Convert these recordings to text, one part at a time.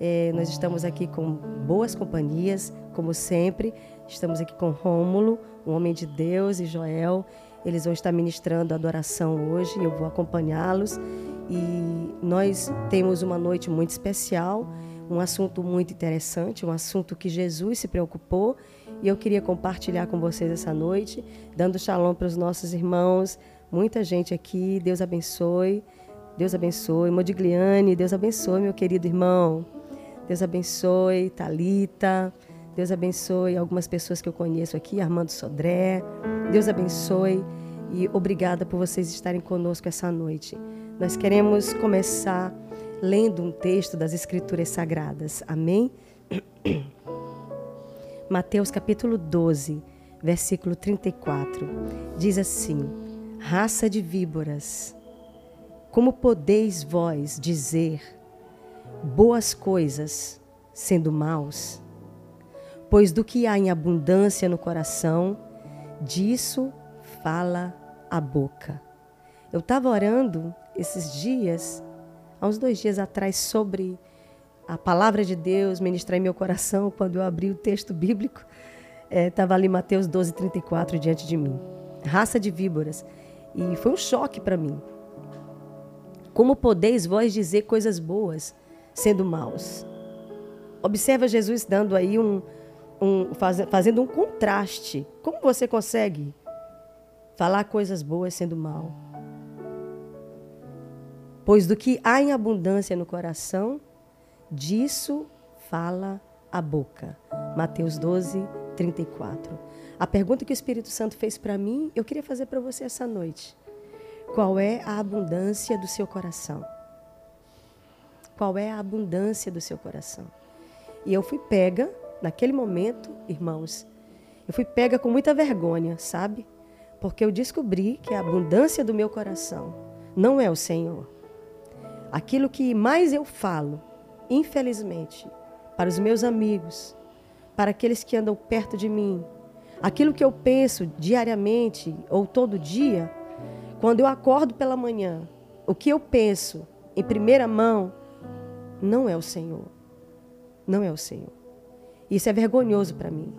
É, nós estamos aqui com boas companhias, como sempre. Estamos aqui com Rômulo, um homem de Deus, e Joel. Eles vão estar ministrando adoração hoje, eu vou acompanhá-los. E nós temos uma noite muito especial, um assunto muito interessante, um assunto que Jesus se preocupou. E eu queria compartilhar com vocês essa noite, dando shalom para os nossos irmãos. Muita gente aqui, Deus abençoe. Deus abençoe. Modigliane, Deus abençoe, meu querido irmão. Deus abençoe, Talita. Deus abençoe algumas pessoas que eu conheço aqui, Armando Sodré. Deus abençoe e obrigada por vocês estarem conosco essa noite. Nós queremos começar lendo um texto das Escrituras Sagradas. Amém? Mateus capítulo 12, versículo 34. Diz assim: Raça de víboras, como podeis vós dizer boas coisas sendo maus? Pois do que há em abundância no coração, disso fala a boca. Eu estava orando esses dias, há uns dois dias atrás, sobre a palavra de Deus ministrar em meu coração quando eu abri o texto bíblico. Estava é, ali Mateus 12, 34 diante de mim. Raça de víboras. E foi um choque para mim. Como podeis vós dizer coisas boas sendo maus? Observa Jesus dando aí um, um faz, fazendo um contraste. Como você consegue falar coisas boas sendo mal? Pois do que há em abundância no coração, disso fala a boca. Mateus 12, 34. A pergunta que o Espírito Santo fez para mim, eu queria fazer para você essa noite. Qual é a abundância do seu coração? Qual é a abundância do seu coração? E eu fui pega, naquele momento, irmãos, eu fui pega com muita vergonha, sabe? Porque eu descobri que a abundância do meu coração não é o Senhor. Aquilo que mais eu falo, infelizmente, para os meus amigos, para aqueles que andam perto de mim, aquilo que eu penso diariamente ou todo dia, quando eu acordo pela manhã, o que eu penso em primeira mão não é o Senhor. Não é o Senhor. Isso é vergonhoso para mim.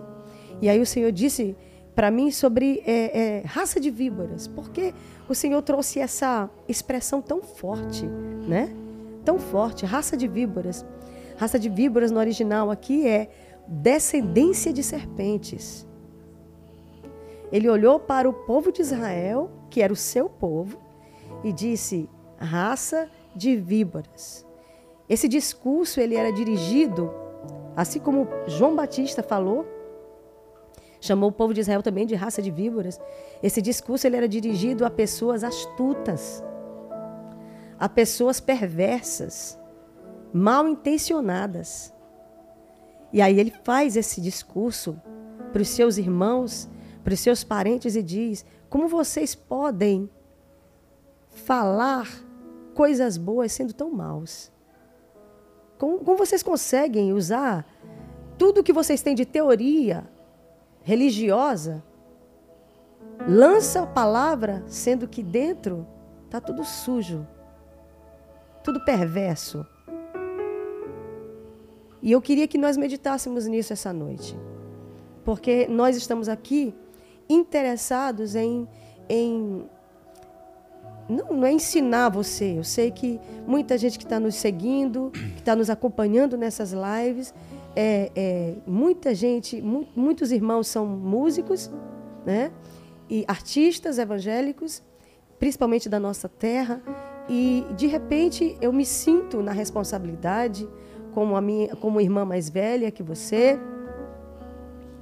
E aí o Senhor disse para mim sobre é, é, raça de víboras, porque o Senhor trouxe essa expressão tão forte, né? Tão forte, raça de víboras. Raça de víboras no original aqui é descendência de serpentes. Ele olhou para o povo de Israel que era o seu povo, e disse: raça de víboras. Esse discurso ele era dirigido, assim como João Batista falou, chamou o povo de Israel também de raça de víboras. Esse discurso ele era dirigido a pessoas astutas, a pessoas perversas, mal intencionadas. E aí ele faz esse discurso para os seus irmãos, para os seus parentes e diz: como vocês podem falar coisas boas sendo tão maus? Como, como vocês conseguem usar tudo que vocês têm de teoria religiosa? Lança a palavra, sendo que dentro está tudo sujo, tudo perverso. E eu queria que nós meditássemos nisso essa noite. Porque nós estamos aqui interessados em, em não, não, é ensinar você. Eu sei que muita gente que está nos seguindo, que está nos acompanhando nessas lives, é, é, muita gente, mu muitos irmãos são músicos, né? E artistas evangélicos, principalmente da nossa terra. E de repente eu me sinto na responsabilidade, como a minha, como irmã mais velha que você,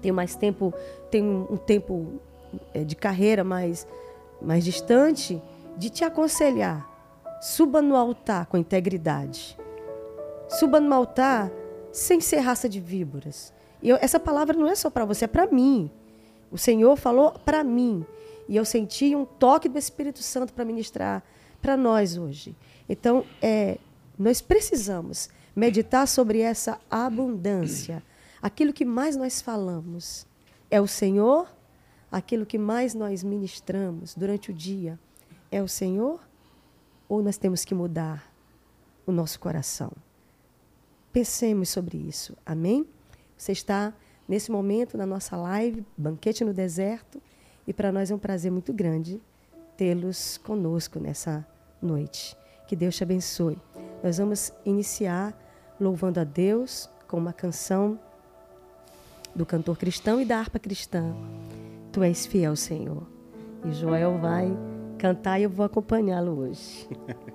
tenho mais tempo, tenho um tempo é, de carreira mais, mais distante, de te aconselhar. Suba no altar com integridade. Suba no altar sem ser raça de víboras. E eu, essa palavra não é só para você, é para mim. O Senhor falou para mim. E eu senti um toque do Espírito Santo para ministrar para nós hoje. Então, é, nós precisamos meditar sobre essa abundância Aquilo que mais nós falamos é o Senhor, aquilo que mais nós ministramos durante o dia é o Senhor, ou nós temos que mudar o nosso coração? Pensemos sobre isso. Amém? Você está nesse momento na nossa live, Banquete no Deserto, e para nós é um prazer muito grande tê-los conosco nessa noite. Que Deus te abençoe. Nós vamos iniciar louvando a Deus com uma canção do cantor cristão e da harpa cristã. Tu és fiel, Senhor. E Joel vai cantar e eu vou acompanhá-lo hoje.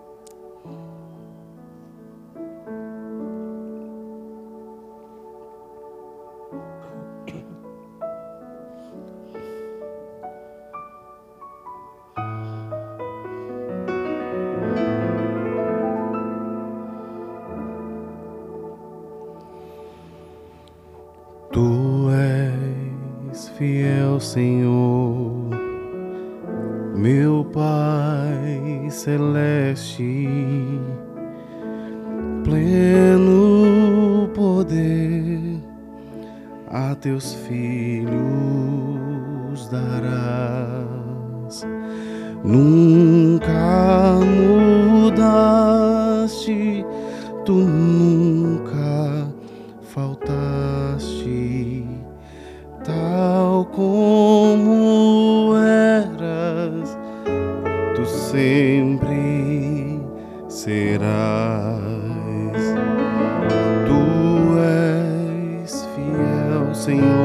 seen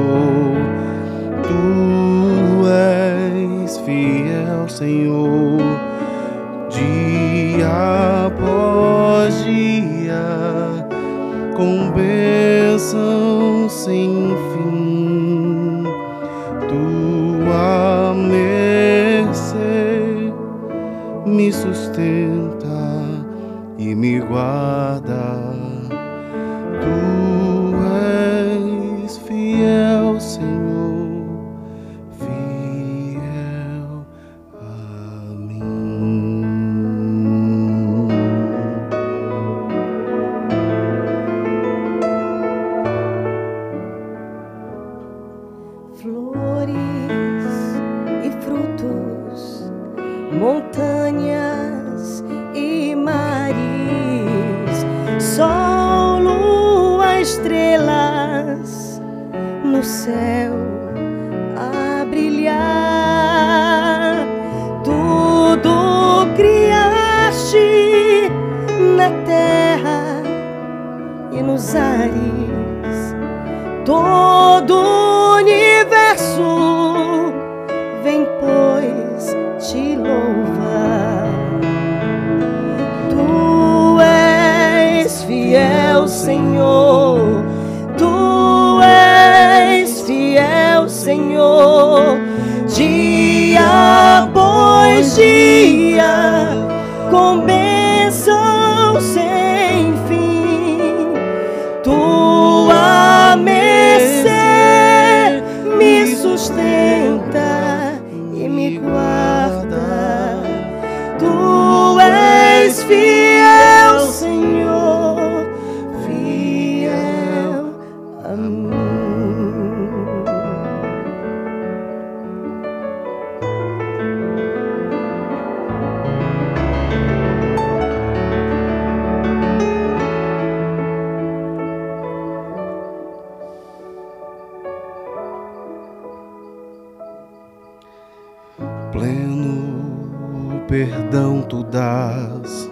perdão tu dás,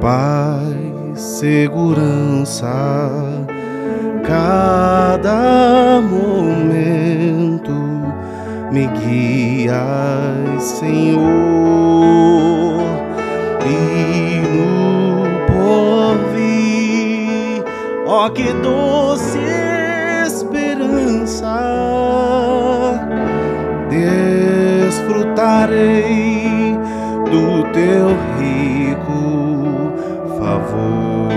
paz, segurança, cada momento me guias, Senhor, e no porvir, ó que doce esperança desfrutarei do teu rico favor.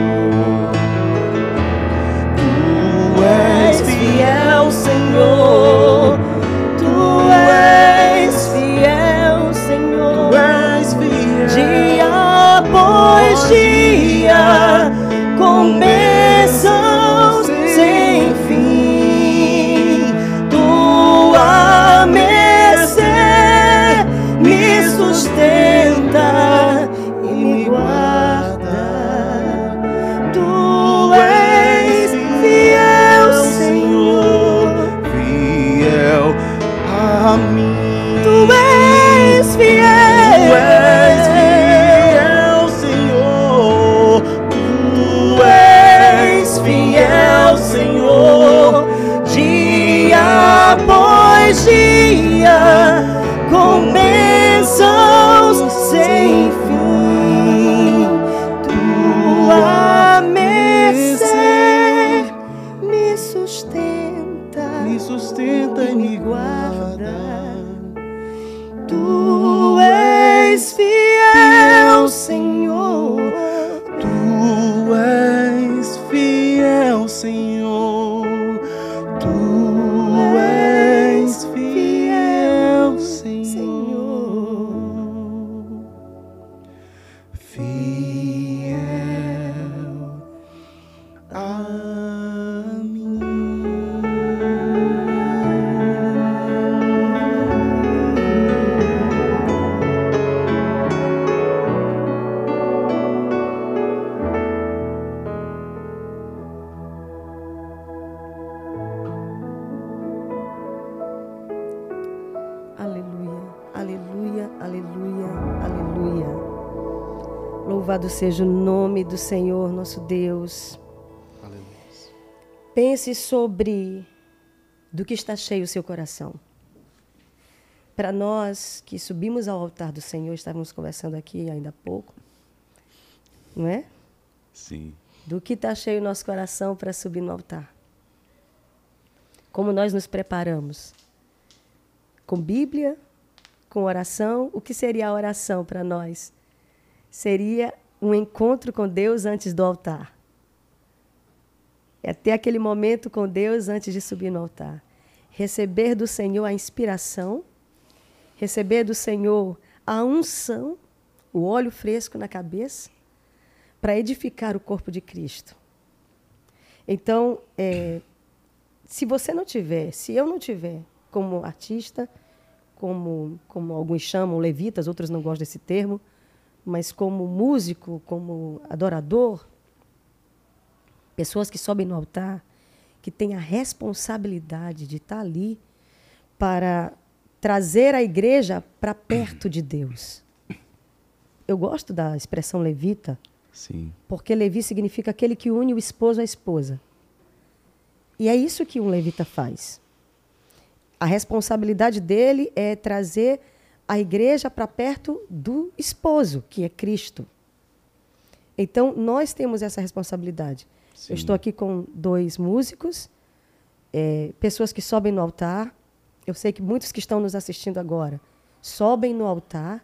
Tu és fiel, Senhor. Tu és fiel, Senhor. Tu és fiel. Dia após dia Louvado seja o nome do Senhor, nosso Deus. Aleluia. Pense sobre do que está cheio o seu coração. Para nós que subimos ao altar do Senhor, estávamos conversando aqui ainda há pouco, não é? Sim. Do que está cheio o nosso coração para subir no altar. Como nós nos preparamos? Com Bíblia, com oração. O que seria a oração para nós? Seria um encontro com Deus antes do altar. É ter aquele momento com Deus antes de subir no altar. Receber do Senhor a inspiração, receber do Senhor a unção, o óleo fresco na cabeça, para edificar o corpo de Cristo. Então, é, se você não tiver, se eu não tiver como artista, como, como alguns chamam levitas, outros não gostam desse termo, mas como músico, como adorador, pessoas que sobem no altar, que têm a responsabilidade de estar ali para trazer a igreja para perto de Deus. Eu gosto da expressão levita, Sim. porque Levi significa aquele que une o esposo à esposa. E é isso que um levita faz. A responsabilidade dele é trazer a igreja para perto do esposo, que é Cristo. Então, nós temos essa responsabilidade. Sim. Eu estou aqui com dois músicos, é, pessoas que sobem no altar. Eu sei que muitos que estão nos assistindo agora sobem no altar.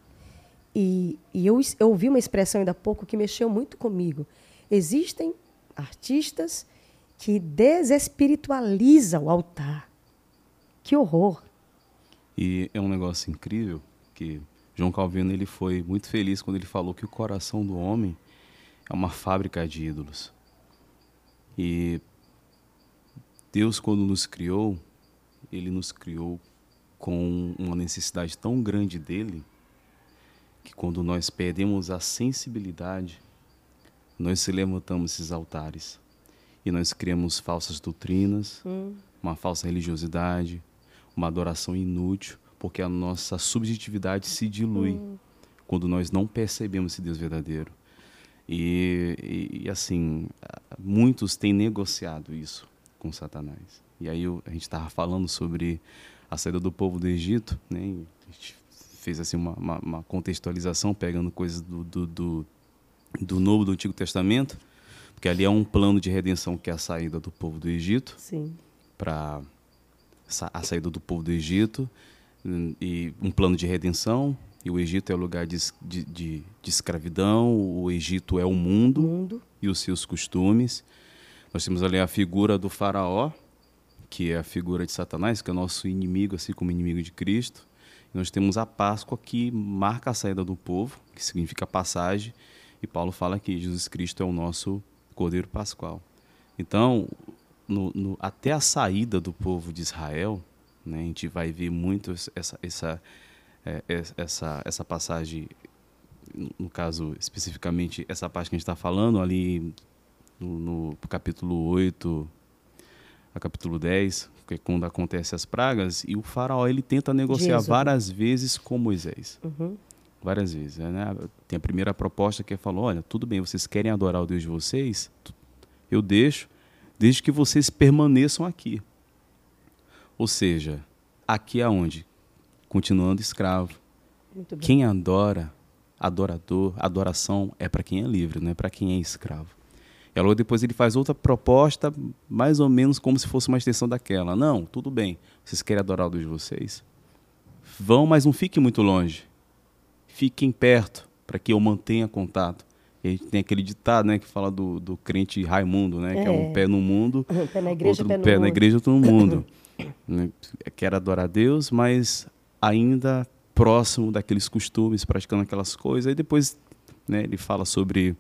E, e eu, eu ouvi uma expressão ainda há pouco que mexeu muito comigo. Existem artistas que desespiritualizam o altar. Que horror! E é um negócio incrível que João Calvino ele foi muito feliz quando ele falou que o coração do homem é uma fábrica de ídolos. E Deus quando nos criou, ele nos criou com uma necessidade tão grande dele que quando nós perdemos a sensibilidade, nós se levantamos esses altares e nós criamos falsas doutrinas, uma falsa religiosidade, uma adoração inútil, porque a nossa subjetividade se dilui quando nós não percebemos esse Deus verdadeiro. E, e- e, assim, muitos têm negociado isso com Satanás. E aí eu- a gente estava falando sobre a saída do povo do Egito, né? e a gente fez assim uma, uma- uma contextualização pegando coisas do, do, do, do Novo do Antigo Testamento, porque ali é um plano de redenção que é a saída do povo do Egito Sim. para a saída do povo do Egito hum, e um plano de redenção. E o Egito é o lugar de, de, de, de escravidão, o Egito é o mundo Mundo. e os seus costumes. Nós temos ali a figura do faraó, que é a figura de Satanás, que é o nosso inimigo, assim como inimigo de Cristo. E nós temos a Páscoa, que marca a saída do povo, que significa passagem. E Paulo fala que Jesus Cristo é o nosso Cordeiro Pascual. Então, no- no- até a saída do povo de Israel, né, a gente vai ver muito essa, essa, é, é, essa, essa passagem, no- caso especificamente, essa parte que a gente está falando ali no, no capítulo 8 a capítulo 10, que é quando acontecem as pragas, e o faraó ele tenta negociar Êxodo. várias vezes com Moisés. Uhum. Várias vezes. Né? Tem a primeira proposta que é falou, olha, tudo bem, vocês querem adorar o Deus de vocês? Eu deixo, desde que vocês permaneçam aqui. Ou seja, aqui aonde? Continuando escravo. Quem adora, adorador, adoração é para quem é livre, não é para quem é escravo. E logo depois ele faz outra proposta, mais ou menos como se fosse uma extensão daquela. Não, tudo bem, vocês querem adorar o Deus de vocês? Vão, mas não fiquem muito longe. Fiquem perto, para que eu mantenha contato. E a gente tem aquele ditado, né, que fala do, do crente Raimundo, né, é. que é um pé no mundo, um pé na igreja, outro pé, no pé mundo. na igreja, outro no mundo. né, quer adorar a Deus, mas ainda próximo daqueles costumes, praticando aquelas coisas. E depois, né, ele fala sobre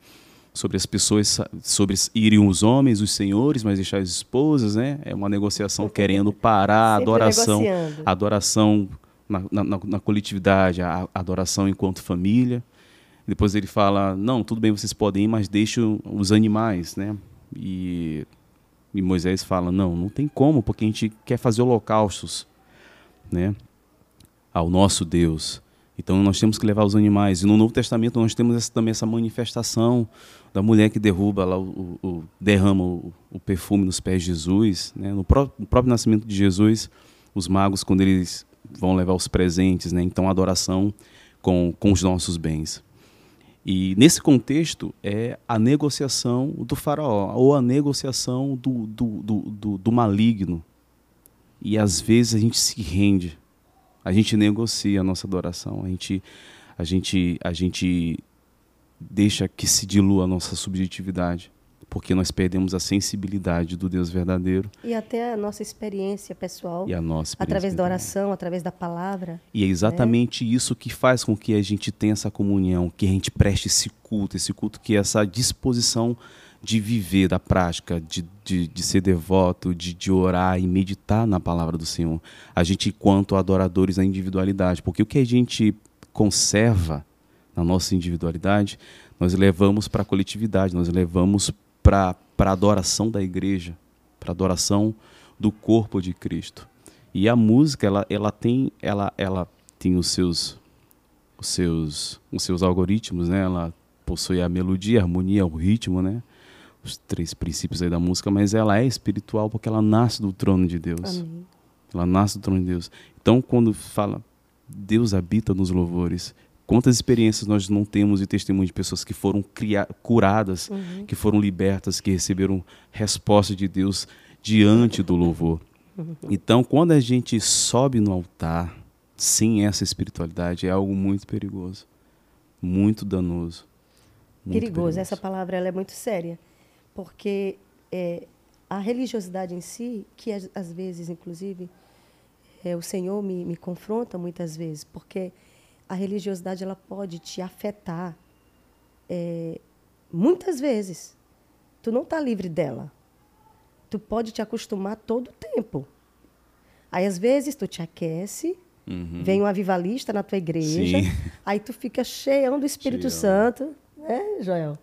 sobre as pessoas, sobre irem os homens, os senhores, mas deixar as esposas, né? É uma negociação querendo parar a adoração, a adoração na, na, na, coletividade, a adoração enquanto família. Depois ele fala, não, tudo bem, vocês podem ir, mas deixem os animais, né? E, e Moisés fala, não, não tem como, porque a gente quer fazer holocaustos, né? Ao nosso Deus. Então nós temos que levar os animais. E no Novo Testamento nós temos essa, também essa manifestação da mulher que derruba lá o, o derrama o, o, perfume nos pés de Jesus, né? no, pró no, próprio nascimento de Jesus, os magos quando eles vão levar os presentes, né? Então a adoração com com os nossos bens. E nesse contexto é a negociação do faraó, ou a negociação do, do, do, do, do maligno. E às vezes a gente se rende, a gente negocia a nossa adoração, a gente, a gente, a gente deixa que se dilua a nossa subjetividade, porque nós perdemos a sensibilidade do Deus verdadeiro. E até a nossa experiência pessoal. E a nossa através da oração, através da palavra. E é exatamente né? isso que faz com que a gente tenha essa comunhão, que a gente preste esse culto, esse culto que é essa disposição de viver da prática, de, de, de ser devoto, de, de orar e meditar na palavra do Senhor. A gente, enquanto adoradores da individualidade, porque o que a gente conserva na nossa individualidade, nós levamos para a coletividade, nós levamos para a adoração da igreja, para a adoração do corpo de Cristo. E a música, ela, ela tem, ela, ela tem os seus, os seus, os seus algoritmos, né? Ela possui a melodia, a harmonia, o ritmo, né? os três princípios aí da música, mas ela é espiritual porque ela nasce do trono de Deus. Amém. Ela nasce do trono de Deus. Então, quando fala Deus habita nos louvores, quantas experiências nós não temos de testemunho de pessoas que foram curadas, uhum. que foram libertas, que receberam resposta de Deus diante do louvor. Uhum. Então, quando a gente sobe no altar sem essa espiritualidade, é algo muito perigoso, muito danoso. Muito perigoso. perigoso. Essa palavra ela é muito séria porque é, a religiosidade em si, que às vezes, inclusive, é, o Senhor me, me confronta muitas vezes, porque a religiosidade ela pode te afetar é, muitas vezes. Tu não está livre dela. Tu pode te acostumar todo o tempo. Aí, às vezes, tu te aquece, uhum. vem um avivalista na tua igreja, Sim. aí tu fica cheião do Espírito Santo, né, Joel?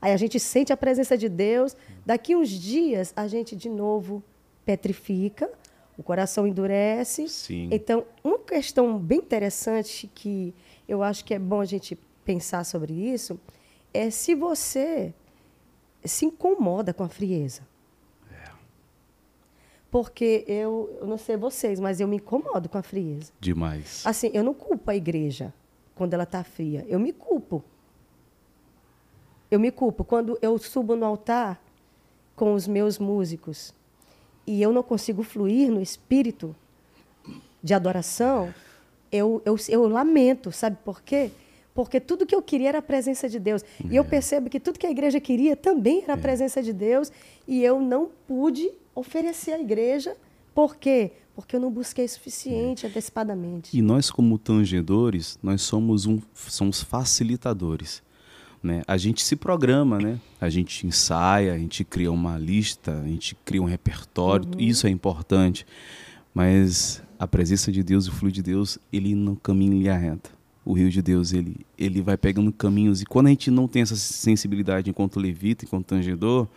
Aí a gente sente a presença de Deus. Daqui uns dias a gente de novo petrifica, o coração endurece. Sim. Então, uma questão bem interessante que eu acho que é bom a gente pensar sobre isso é se você se incomoda com a frieza. É. Porque eu, eu não sei vocês, mas eu me incomodo com a frieza. Demais. Assim, eu não culpo a igreja quando ela está fria. Eu me culpo. Eu me culpo quando eu subo no altar com os meus músicos e eu não consigo fluir no espírito de adoração, eu, eu, eu lamento, sabe por quê? Porque tudo que eu queria era a presença de Deus. É. E eu é. percebo que tudo que a igreja queria também era a é. presença de Deus. E eu não pude oferecer à igreja. Por quê? Porque eu não busquei suficiente é. antecipadamente. E nós, como tangedores, nós somos, um, somos facilitadores. Né? A gente se programa, né? A gente ensaia, a gente cria uma lista, a gente cria um repertório, uhum. isso é importante. Mas a presença de Deus, o fluxo de Deus, ele não caminha em linha reta. O rio de Deus, ele, ele vai pegando caminhos. E quando a gente não tem essa sensibilidade enquanto levita, enquanto tangedor,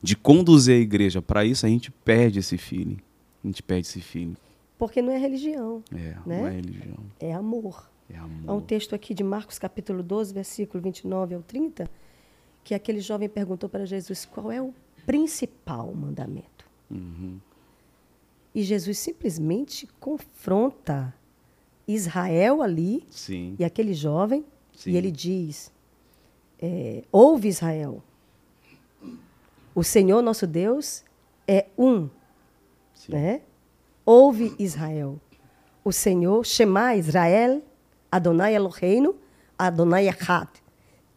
de conduzir a igreja para isso, a gente perde esse feeling. A gente perde esse feeling. Porque não é religião. É, né? não é religião. É amor. É amor. Há um texto aqui de Marcos capítulo 12, versículo 29 ao 30, que aquele jovem perguntou para Jesus qual é o principal mandamento. Uhum. E Jesus simplesmente confronta Israel ali Sim. e aquele jovem, Sim. e ele diz: é, Ouve Israel, o Senhor nosso Deus é um. Sim. Né? Ouve Israel, o Senhor, Shema Israel, Adonai Eloheinu, Adonai Echad.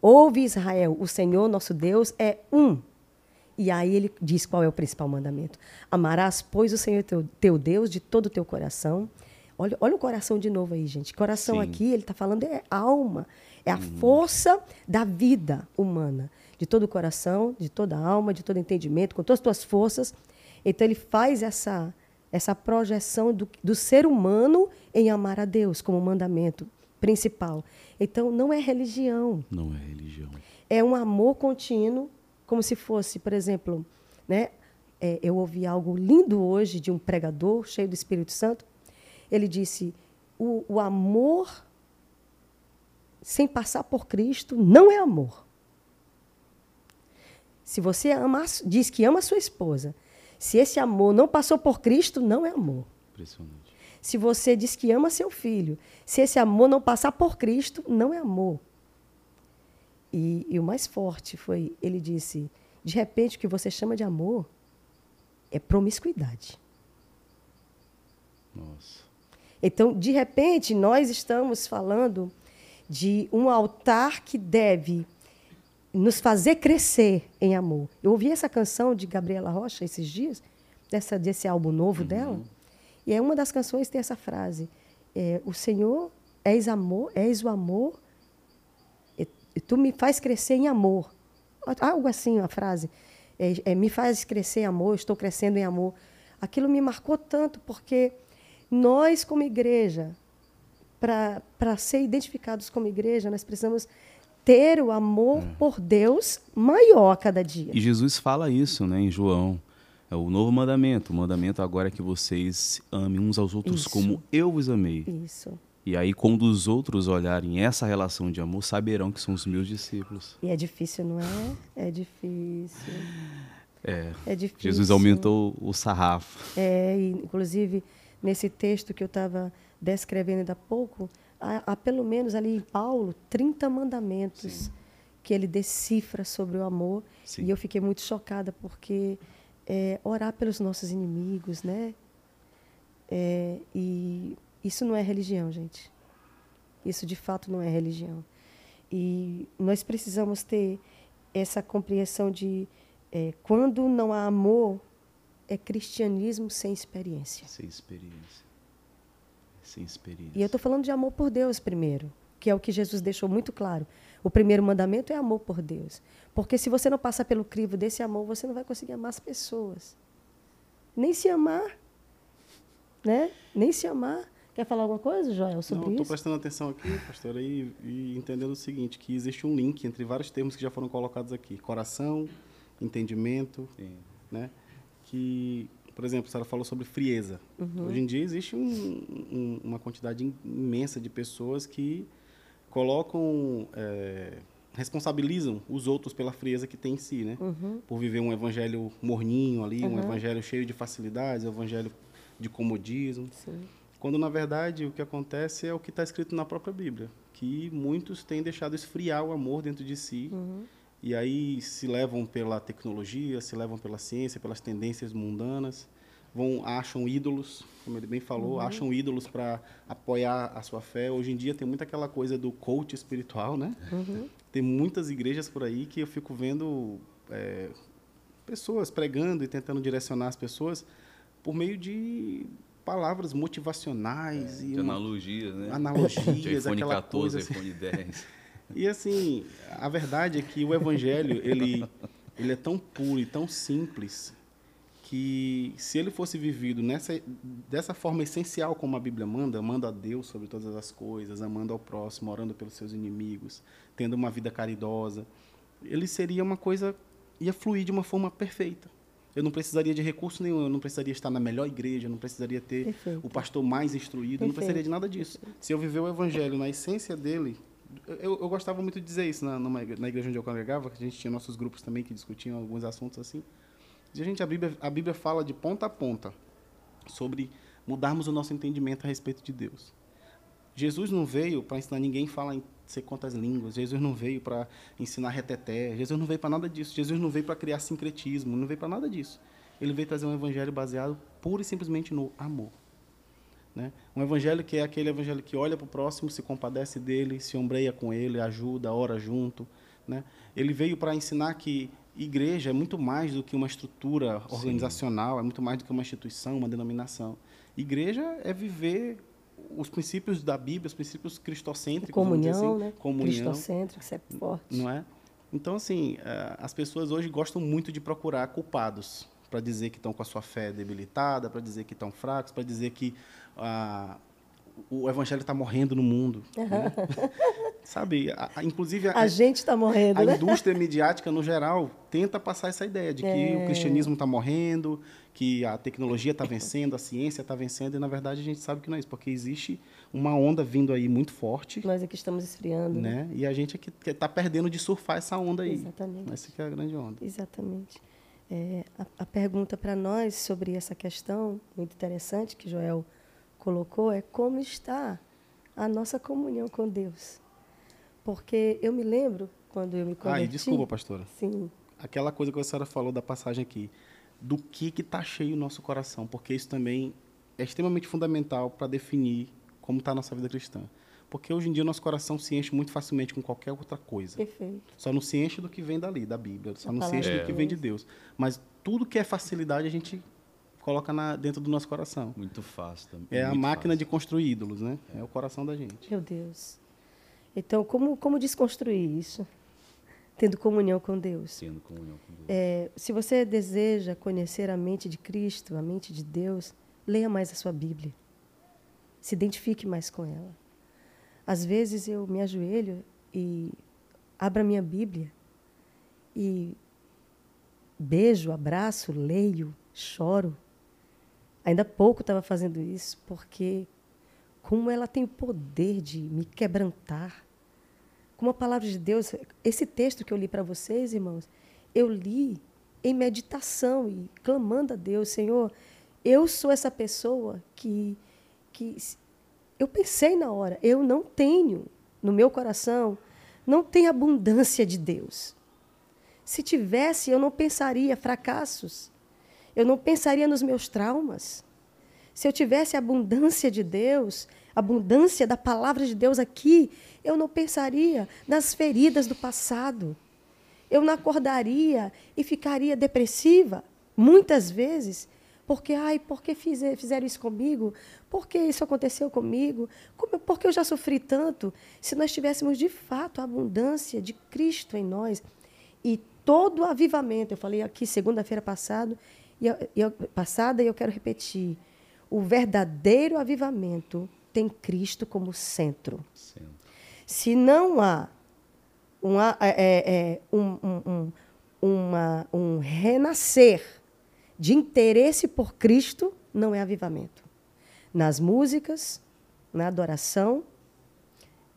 Ouve Israel, o Senhor nosso Deus é um. E aí ele diz qual é o principal mandamento. Amarás, pois, o Senhor teu, teu Deus de todo o teu coração. Olha, olha o coração de novo aí, gente. Coração Sim. aqui, ele está falando é alma. É a força da vida humana. De todo o coração, de toda a alma, de todo entendimento, com todas as tuas forças. Então ele faz essa, essa projeção do, do ser humano em amar a Deus como mandamento principal. Então não é religião Não é religião. é um amor contínuo, como se fosse, por exemplo, né? é, eu ouvi algo lindo hoje de um pregador cheio do Espírito Santo. Ele disse: o, o amor sem passar por Cristo não é amor. Se você ama, diz que ama a sua esposa, se esse amor não passou por Cristo, não é amor. Impressionante. Se você diz que ama seu filho, se esse amor não passar por Cristo, não é amor. E, e o mais forte foi, ele disse, de repente o que você chama de amor é promiscuidade. Nossa. Então, de repente, nós estamos falando de um altar que deve nos fazer crescer em amor. Eu ouvi essa canção de Gabriela Rocha esses dias, dessa, desse álbum novo dela, e é uma das canções que tem essa frase: é, O Senhor és amor, és o amor, e, tu me faz crescer em amor. Algo assim, a frase. É, é, me faz crescer em amor, estou crescendo em amor. Aquilo me marcou tanto, porque nós, como igreja, para ser identificados como igreja, nós precisamos ter o amor por Deus maior a cada dia. E Jesus fala isso, né, em João. É o novo mandamento. O mandamento agora é que vocês amem uns aos outros Isso. como eu vos amei. Isso. E aí, quando os outros olharem essa relação de amor, saberão que são os meus discípulos. E é difícil, não é? É difícil. É. É difícil. Jesus aumentou o sarrafo. É, e, inclusive, nesse texto que eu estava descrevendo ainda há pouco, há, há pelo menos ali em Paulo 30 mandamentos Sim. que ele decifra sobre o amor. Sim. E eu fiquei muito chocada porque é, orar pelos nossos inimigos, né? É, e isso não é religião, gente. Isso de fato não é religião. E nós precisamos ter essa compreensão de é, quando não há amor, é cristianismo sem experiência. Sem experiência. Sem experiência. E eu estou falando de amor por Deus primeiro, que é o que Jesus deixou muito claro. O primeiro mandamento é amor por Deus. Porque se você não passar pelo crivo desse amor, você não vai conseguir amar as pessoas. Nem se amar. Né? Nem se amar. Quer falar alguma coisa, Joel, sobre Não, estou isso? prestando atenção aqui, pastora, e, e entendendo o seguinte, que existe um link entre vários termos que já foram colocados aqui. Coração, entendimento, Sim. né? Que, por exemplo, a senhora falou sobre frieza. Uhum. Hoje em dia existe um- um- uma quantidade im- imensa de pessoas que colocam, é, responsabilizam os outros pela frieza que tem em si, né? Uhum. Por viver um evangelho morninho ali, um Uhum. evangelho cheio de facilidades, um evangelho de comodismo. Sim. Quando, na verdade, o que acontece é o que está escrito na própria Bíblia, que muitos têm deixado esfriar o amor dentro de si, Uhum. e aí se levam pela tecnologia, se levam pela ciência, pelas tendências mundanas, vão acham ídolos, como ele bem falou, acham ídolos para apoiar a sua fé. Hoje em dia tem muito aquela coisa do coach espiritual, né? Uhum. Tem muitas igrejas por aí que eu fico vendo é, pessoas pregando e tentando direcionar as pessoas por meio de palavras motivacionais e De uma- analogias, né? analogias, iPhone aquela 14, coisa assim. iPhone 10. E assim, a verdade é que o evangelho, ele, ele é tão puro e tão simples que se ele fosse vivido nessa, dessa forma essencial como a Bíblia manda, amando a Deus sobre todas as coisas, amando ao próximo, orando pelos seus inimigos, tendo uma vida caridosa, ele seria uma coisa, ia fluir de uma forma perfeita. Eu não precisaria de recurso nenhum, eu não precisaria estar na melhor igreja, eu não precisaria ter Perfeito. o pastor mais instruído, eu não precisaria de nada disso. Se eu viver o evangelho na essência dele, eu, eu gostava muito de dizer isso na, numa na igreja onde eu congregava, que a gente tinha nossos grupos também que discutiam alguns assuntos assim. E a gente, a Bíblia, a Bíblia fala de ponta a ponta. sobre mudarmos o nosso entendimento a respeito de Deus. Jesus não veio para ensinar ninguém a falar em sei quantas línguas. Jesus não veio para ensinar reteté. Jesus não veio para nada disso. Jesus não veio para criar sincretismo. Não veio para nada disso. Ele veio trazer um evangelho baseado pura e simplesmente no amor. Né? Um evangelho que é aquele evangelho que olha para o próximo, se compadece dele, se ombreia com ele, ajuda, ora junto. Né? Ele veio para ensinar que igreja é muito mais do que uma estrutura organizacional, Sim. é muito mais do que uma instituição, uma denominação. Igreja é viver os princípios da Bíblia, os princípios cristocêntricos. Comunhão, assim, né? Comunhão. Cristocêntrico, isso é forte. Não é? Então, assim, eh, as pessoas hoje gostam muito de procurar culpados para dizer que estão com a sua fé debilitada, para dizer que estão fracos, para dizer que ah, o evangelho está morrendo no mundo. Né? Sabe? A, a, inclusive. A, a gente está morrendo. A né? indústria midiática, no geral, tenta passar essa ideia de que é. o cristianismo está morrendo, que a tecnologia está vencendo, a ciência está vencendo, e na verdade a gente sabe que não é isso, porque existe uma onda vindo aí muito forte. Nós aqui estamos esfriando. Né? né? E a gente aqui está perdendo de surfar essa onda aí. Exatamente. Essa que é a grande onda. Exatamente. É, a, a pergunta para nós sobre essa questão, muito interessante, que Joel colocou, é como está a nossa comunhão com Deus. Porque eu me lembro, quando eu me converti... Ai, desculpa, pastora. Sim. Aquela coisa que a senhora falou da passagem aqui, do que está cheio o nosso coração, porque isso também é extremamente fundamental para definir como está a nossa vida cristã. Porque hoje em dia o nosso coração se enche muito facilmente com qualquer outra coisa. Perfeito. Só não se enche do que vem dali, da Bíblia. Só a não se enche é. do que vem de Deus. Mas tudo que é facilidade a gente coloca na, dentro do nosso coração. Muito fácil também. É a máquina fácil. de construir ídolos, né? É. é o coração da gente. Meu Deus. Então, como, como desconstruir isso? Tendo comunhão com Deus. Tendo comunhão com Deus. É, se você deseja conhecer a mente de Cristo, a mente de Deus, leia mais a sua Bíblia. Se identifique mais com ela. Às vezes eu me ajoelho e abro a minha Bíblia e beijo, abraço, leio, choro. Ainda pouco estava fazendo isso, porque como ela tem o poder de me quebrantar. Como a palavra de Deus, esse texto que eu li para vocês, irmãos, eu li em meditação e clamando a Deus, Senhor, eu sou essa pessoa que, que eu pensei na hora, eu não tenho no meu coração, não tem abundância de Deus. Se tivesse, eu não pensaria fracassos. Eu não pensaria nos meus traumas. Se eu tivesse abundância de Deus, abundância da palavra de Deus aqui, eu não pensaria nas feridas do passado. Eu não acordaria e ficaria depressiva, muitas vezes, porque, ai, por que fizeram isso comigo? Por que isso aconteceu comigo? Como, por que eu já sofri tanto? Se nós tivéssemos de fato a abundância de Cristo em nós e todo o avivamento, eu falei aqui segunda-feira passado, e eu, passada e eu quero repetir, o verdadeiro avivamento tem Cristo como centro. centro. Se não há uma, é, é, é um, um, um, uma, um renascer de interesse por Cristo não é avivamento. Nas músicas, na adoração,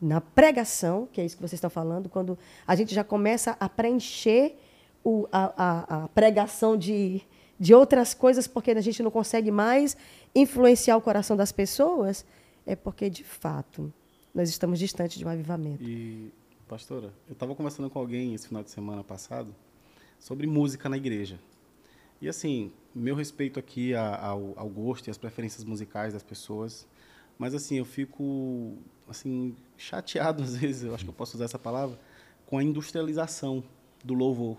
na pregação, que é isso que vocês estão falando, quando a gente já começa a preencher o, a, a, a pregação de, de outras coisas, porque a gente não consegue mais influenciar o coração das pessoas, é porque, de fato, nós estamos distantes de um avivamento. E, pastora, eu estava conversando com alguém esse final de semana passado sobre música na igreja. E assim, meu respeito aqui ao, ao gosto e às preferências musicais das pessoas, mas assim, eu fico assim chateado às vezes, eu acho que eu posso usar essa palavra, com a industrialização do louvor.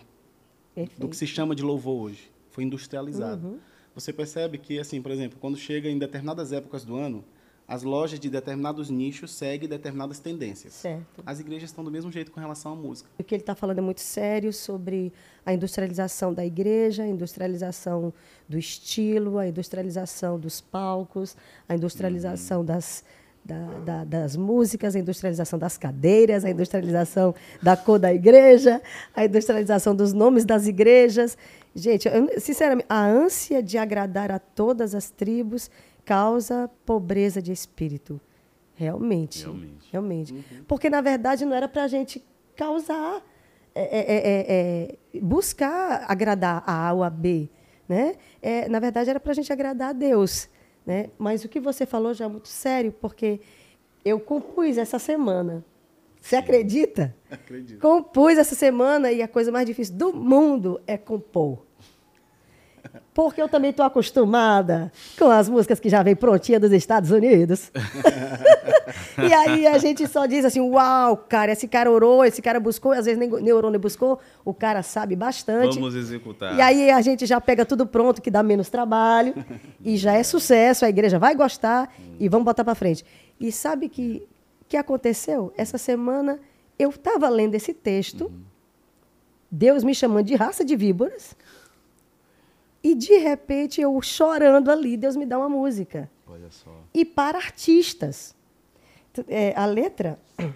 Perfeito. Do que se chama de louvor hoje. Foi industrializado. Uhum. Você percebe que, assim, por exemplo, quando chega em determinadas épocas do ano, as lojas de determinados nichos seguem determinadas tendências. Certo. As igrejas estão do mesmo jeito com relação à música. O que ele está falando é muito sério sobre a industrialização da igreja, a industrialização do estilo, a industrialização dos palcos, a industrialização uhum. das, da, da, das músicas, a industrialização das cadeiras, a industrialização da cor da igreja, a industrialização dos nomes das igrejas. Gente, eu, sinceramente, a ânsia de agradar a todas as tribos causa pobreza de espírito. Realmente. Realmente. realmente. Uhum. Porque, na verdade, não era para a gente causar, é é, é, é, é, buscar agradar a A ou a B. né? É, na verdade, era para a gente agradar a Deus. Né? Mas o que você falou já é muito sério, porque eu compus essa semana. Você acredita? Acredito. Compus essa semana e a coisa mais difícil do mundo é compor. Porque eu também estou acostumada com as músicas que já vem prontinha dos Estados Unidos. e aí a gente só diz assim: uau, cara, esse cara orou, esse cara buscou, às vezes nem, nem orou nem buscou, o cara sabe bastante. Vamos executar. E aí a gente já pega tudo pronto, que dá menos trabalho, e já é sucesso, a igreja vai gostar e vamos botar para frente. E sabe que que aconteceu? Essa semana eu estava lendo esse texto, Deus me chamando de raça de víboras. E de repente eu chorando ali, Deus me dá uma música. Olha só. E para artistas. É, a letra.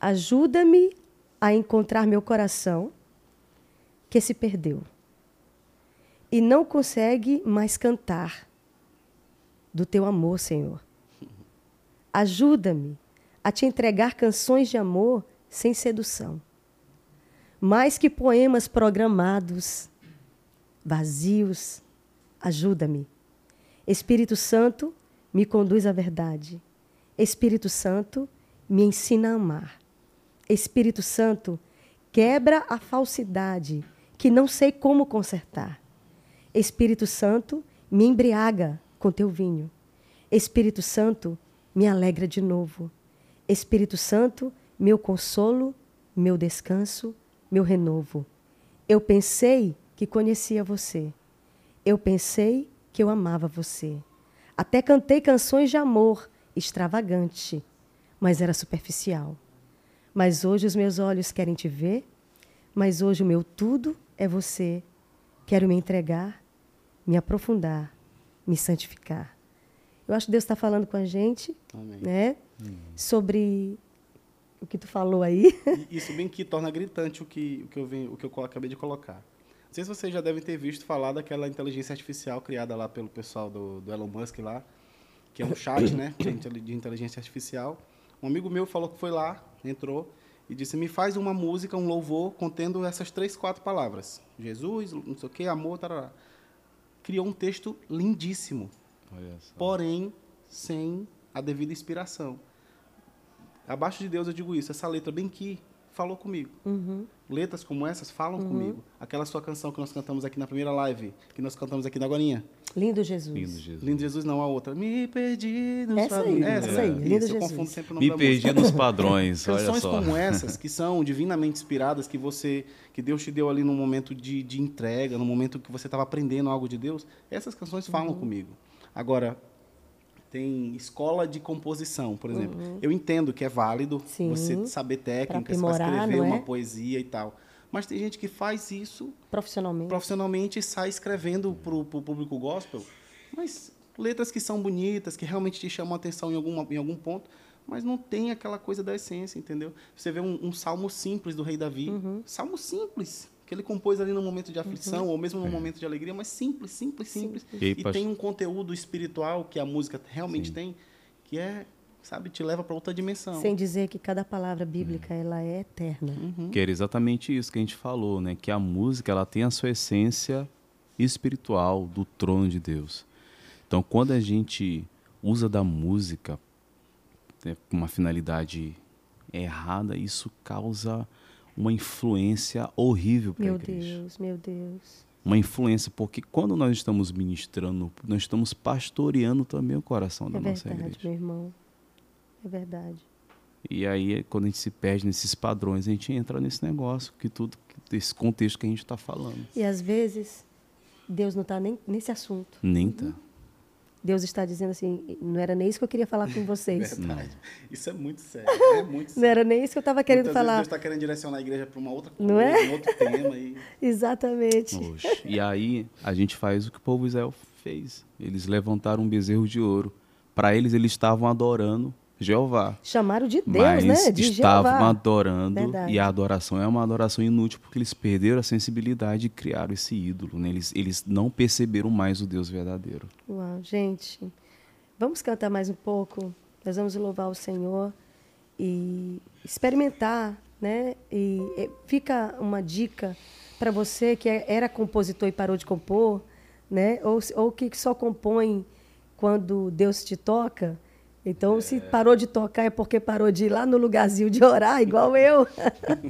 Ajuda-me a encontrar meu coração que se perdeu e não consegue mais cantar do teu amor, Senhor. Ajuda-me a te entregar canções de amor sem sedução, mais que poemas programados vazios, ajuda-me. Espírito Santo, me conduz à verdade. Espírito Santo, me ensina a amar. Espírito Santo, quebra a falsidade que não sei como consertar. Espírito Santo, me embriaga com teu vinho. Espírito Santo, me alegra de novo. Espírito Santo, meu consolo, meu descanso, meu renovo. Eu pensei que conhecia você. Eu pensei que eu amava você. Até cantei canções de amor extravagante, mas era superficial. Mas hoje os meus olhos querem te ver, mas hoje o meu tudo é você. Quero me entregar, me aprofundar, me santificar. Eu acho que Deus está falando com a gente, Amém. né? Sobre o que tu falou aí. Isso bem que torna gritante o que, o que, eu, venho, o que eu acabei de colocar. Não sei se vocês já devem ter visto falar daquela inteligência artificial criada lá pelo pessoal do, do Elon Musk lá, que é um chat, né, de inteli- de inteligência artificial. Um amigo meu falou que foi lá, entrou e disse: "Me faz uma música, um louvor contendo essas três, quatro palavras: Jesus, não sei o quê, amor, tarará". Criou um texto lindíssimo. Porém sem a devida inspiração. Abaixo de Deus eu digo isso, essa letra bem que falou comigo. Uhum. Letras como essas falam comigo. Aquela sua canção que nós cantamos aqui na primeira live, que nós cantamos aqui na Agorinha. Lindo Jesus. Lindo Jesus. Lindo Jesus não, a outra. Me perdi nos Essa aí, padrões. essa aí, Isso, Lindo eu Jesus. confundo sempre o nome Me da perdi música. nos padrões, olha Canções só. como essas, que são divinamente inspiradas, que você, que Deus te deu ali num momento de, de entrega, no momento que você estava aprendendo algo de Deus, essas canções falam Uhum. comigo. Agora, tem escola de composição, por exemplo. Eu entendo que é válido Uhum. Sim. você saber técnicas para escrever é? uma poesia e tal. Mas tem gente que faz isso Profissionalmente. profissionalmente e sai escrevendo para o público gospel, mas letras que são bonitas, que realmente te chamam a atenção em, alguma, em algum ponto, mas não tem aquela coisa da essência, entendeu? Você vê um, um salmo simples do rei Davi, Uhum. salmo simples, que ele compôs ali no momento de aflição, ou mesmo no É. momento de alegria, mas simples, simples, simples. E aí, E pastor- tem um conteúdo espiritual que a música realmente tem, que é, sabe, te leva para outra dimensão. Sem dizer que cada palavra bíblica ela é eterna. Que era exatamente isso que a gente falou, né? Que a música ela tem a sua essência espiritual do trono de Deus. Então, quando a gente usa da música né, com uma finalidade errada, isso causa uma influência horrível para a Meu. Deus, meu Deus. Uma influência, porque quando nós estamos ministrando, nós estamos pastoreando também o coração da É nossa verdade, igreja. meu irmão. É verdade. E aí, quando a gente se perde nesses padrões, a gente entra nesse negócio, que tudo, esse contexto que a gente está falando. E às vezes, Deus não está nem nesse assunto. Nem tá. Deus está dizendo assim, não era nem isso que eu queria falar com vocês. Verdade. Isso é muito sério. É muito Não sério. era nem isso que eu estava querendo Muitas vezes falar. Deus está querendo direcionar a igreja para uma outra coisa, Não é? um outro tema. E... Exatamente. Oxe. E aí, a gente faz o que o povo Israel fez. Eles levantaram um bezerro de ouro. Para eles, eles estavam adorando Jeová. Chamaram de Deus, mas né? De estavam Jeová. adorando Verdade. e a adoração é uma adoração inútil porque eles perderam a sensibilidade e criaram esse ídolo. né? Eles, eles não perceberam mais o Deus verdadeiro. Uau, gente. Vamos cantar mais um pouco. Nós vamos louvar o Senhor e experimentar, né? E, e fica uma dica para você que é, era compositor e parou de compor, né? Ou, ou que só compõe quando Deus te toca. Então, se parou de tocar é porque parou de ir lá no lugarzinho de orar, igual eu.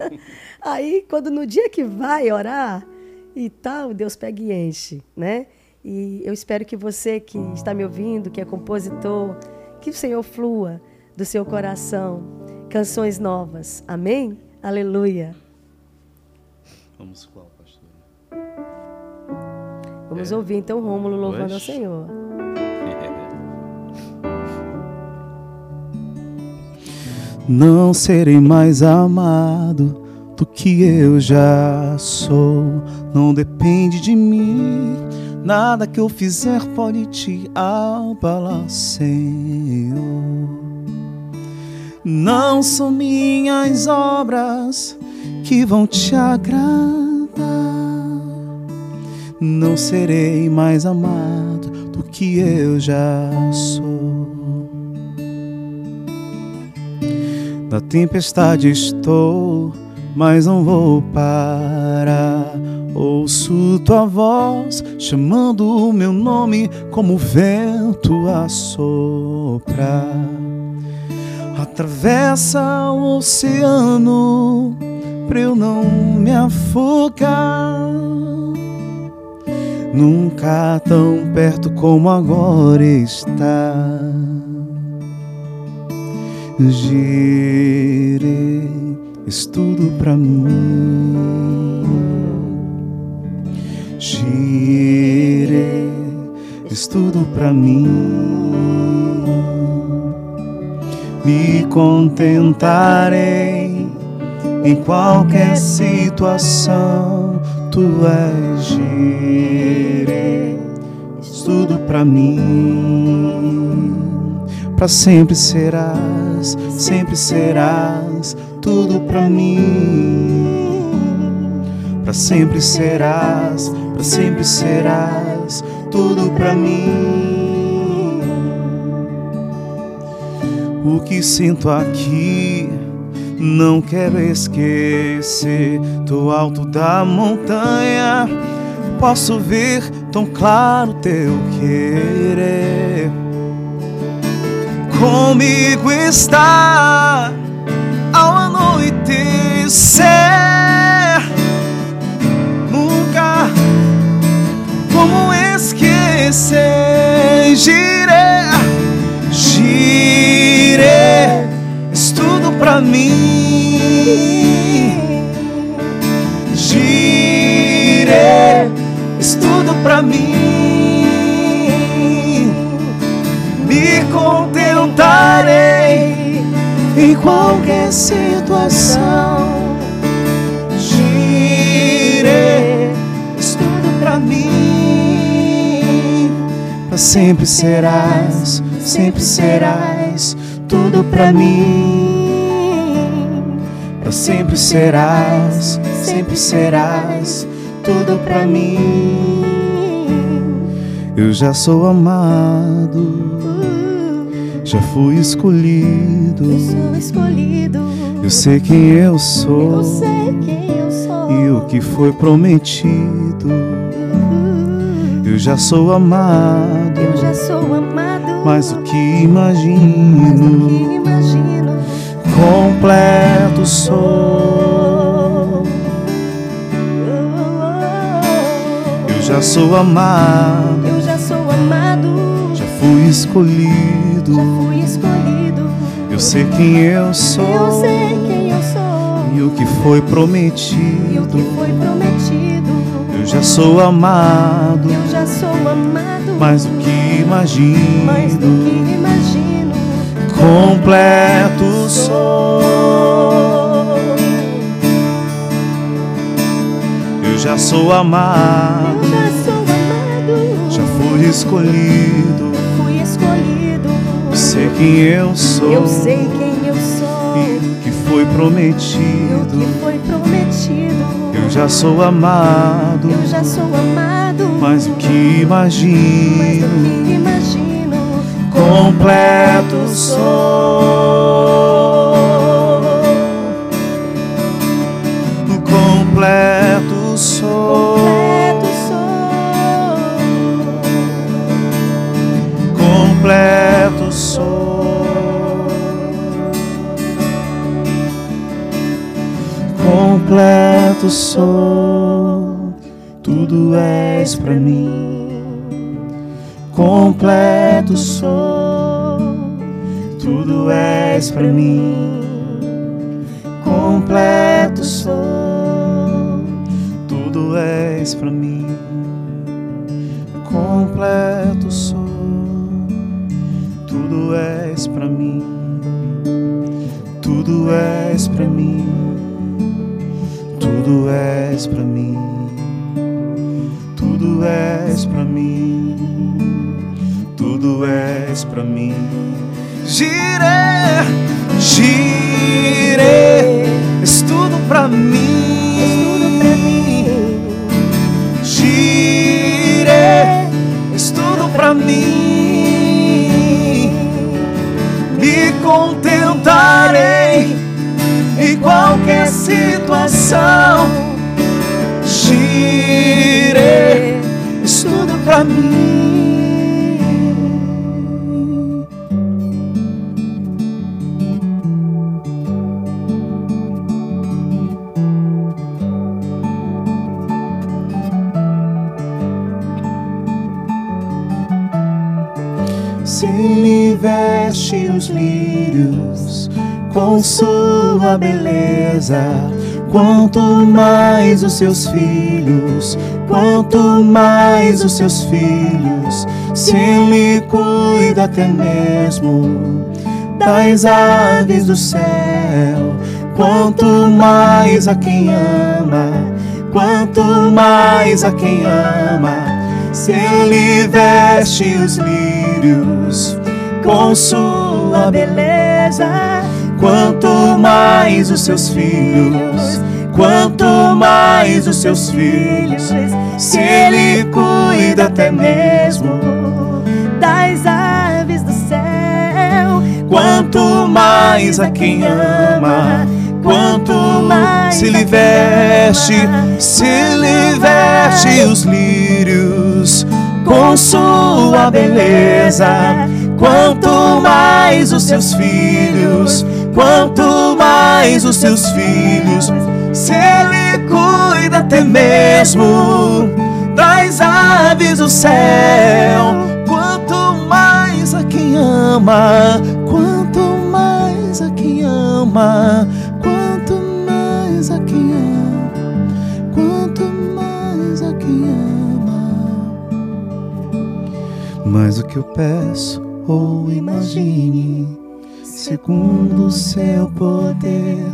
Aí, quando no dia que vai orar e tal, Deus pega e enche, né? E eu espero que você que está me ouvindo, que é compositor, que o Senhor flua do seu coração canções novas. Amém? Aleluia. Vamos qual, pastor? Vamos é. ouvir então Rômulo louvando ao Senhor. Não serei mais amado do que eu já sou. Não depende de mim. Nada que eu fizer pode te abalar, Senhor. Não são minhas obras que vão te agradar. Não serei mais amado do que eu já sou. Na tempestade estou, mas não vou parar. Ouço tua voz chamando o meu nome como o vento a soprar. Atravessa o oceano pra eu não me afogar. Nunca tão perto como agora está. Girei, estudo pra mim. Girei, estudo pra mim. Me contentarei em qualquer situação. Tu és girei, estudo pra mim para sempre serás, sempre serás tudo para mim. Para sempre serás, para sempre serás tudo para mim. O que sinto aqui não quero esquecer. Do alto da montanha posso ver tão claro teu querer comigo está ao anoitecer. Nunca como esquecer. Girei, girei, estudo pra mim. Girei, estudo pra mim. Cantarei em qualquer situação. Girei, tudo pra mim. Pra sempre serás, sempre serás tudo pra mim. Pra sempre serás, sempre serás tudo pra mim. Eu já sou amado já fui escolhido. Eu sou escolhido. Eu sei quem eu sou. Eu sei quem eu sou. E o que foi prometido. Eu já sou amado. Eu já sou amado. Mais do que imagino. Mais do que imagino. Completo sou. Eu já sou amado. Eu já sou amado. Já fui escolhido escolhido. Já fui escolhido. Eu sei quem eu sou. Eu sei quem eu sou. E o que foi prometido. E o que foi prometido. Eu já sou amado. Eu já sou amado. Mais do que imagino. Mais do que imagino. Completo sou. Eu já sou amado. Eu já sou amado. Já fui escolhido sei quem eu sou. Eu sei quem eu sou. E o que foi prometido. E que foi prometido. Eu já sou amado. Eu já sou amado. Que imagino. Mais que imagino. Completo sou. Completo sou. Completo sou. Completo tudo és para mim. Completo sou, tudo és para mim. Completo sou, tudo és para mim. Completo sou, tudo és para mim. Tudo és para mim tudo és para mim, tudo és para mim, tudo és para mim. Gire, gire, és tudo para mim. Gire, és tudo para mim. Me contentarei em qualquer situação. Gire, estudo pra mim. Se ele veste os lírios com sua beleza. Quanto mais os seus filhos, quanto mais os seus filhos, se Ele cuida até mesmo das aves do céu. Quanto mais a quem ama, quanto mais a quem ama, se Ele veste os lírios com sua beleza quanto mais os seus filhos, quanto mais os seus filhos, se Ele cuida até mesmo das aves do céu, quanto mais a quem ama, quanto mais se lhe veste, se lhe veste os lírios com sua beleza, quanto mais os seus filhos quanto mais os seus filhos, se Ele cuida até mesmo das aves do céu. Quanto mais a quem ama, quanto mais a quem ama, quanto mais a quem ama, quanto mais a quem ama. Mas o que eu peço ou imagine segundo o seu poder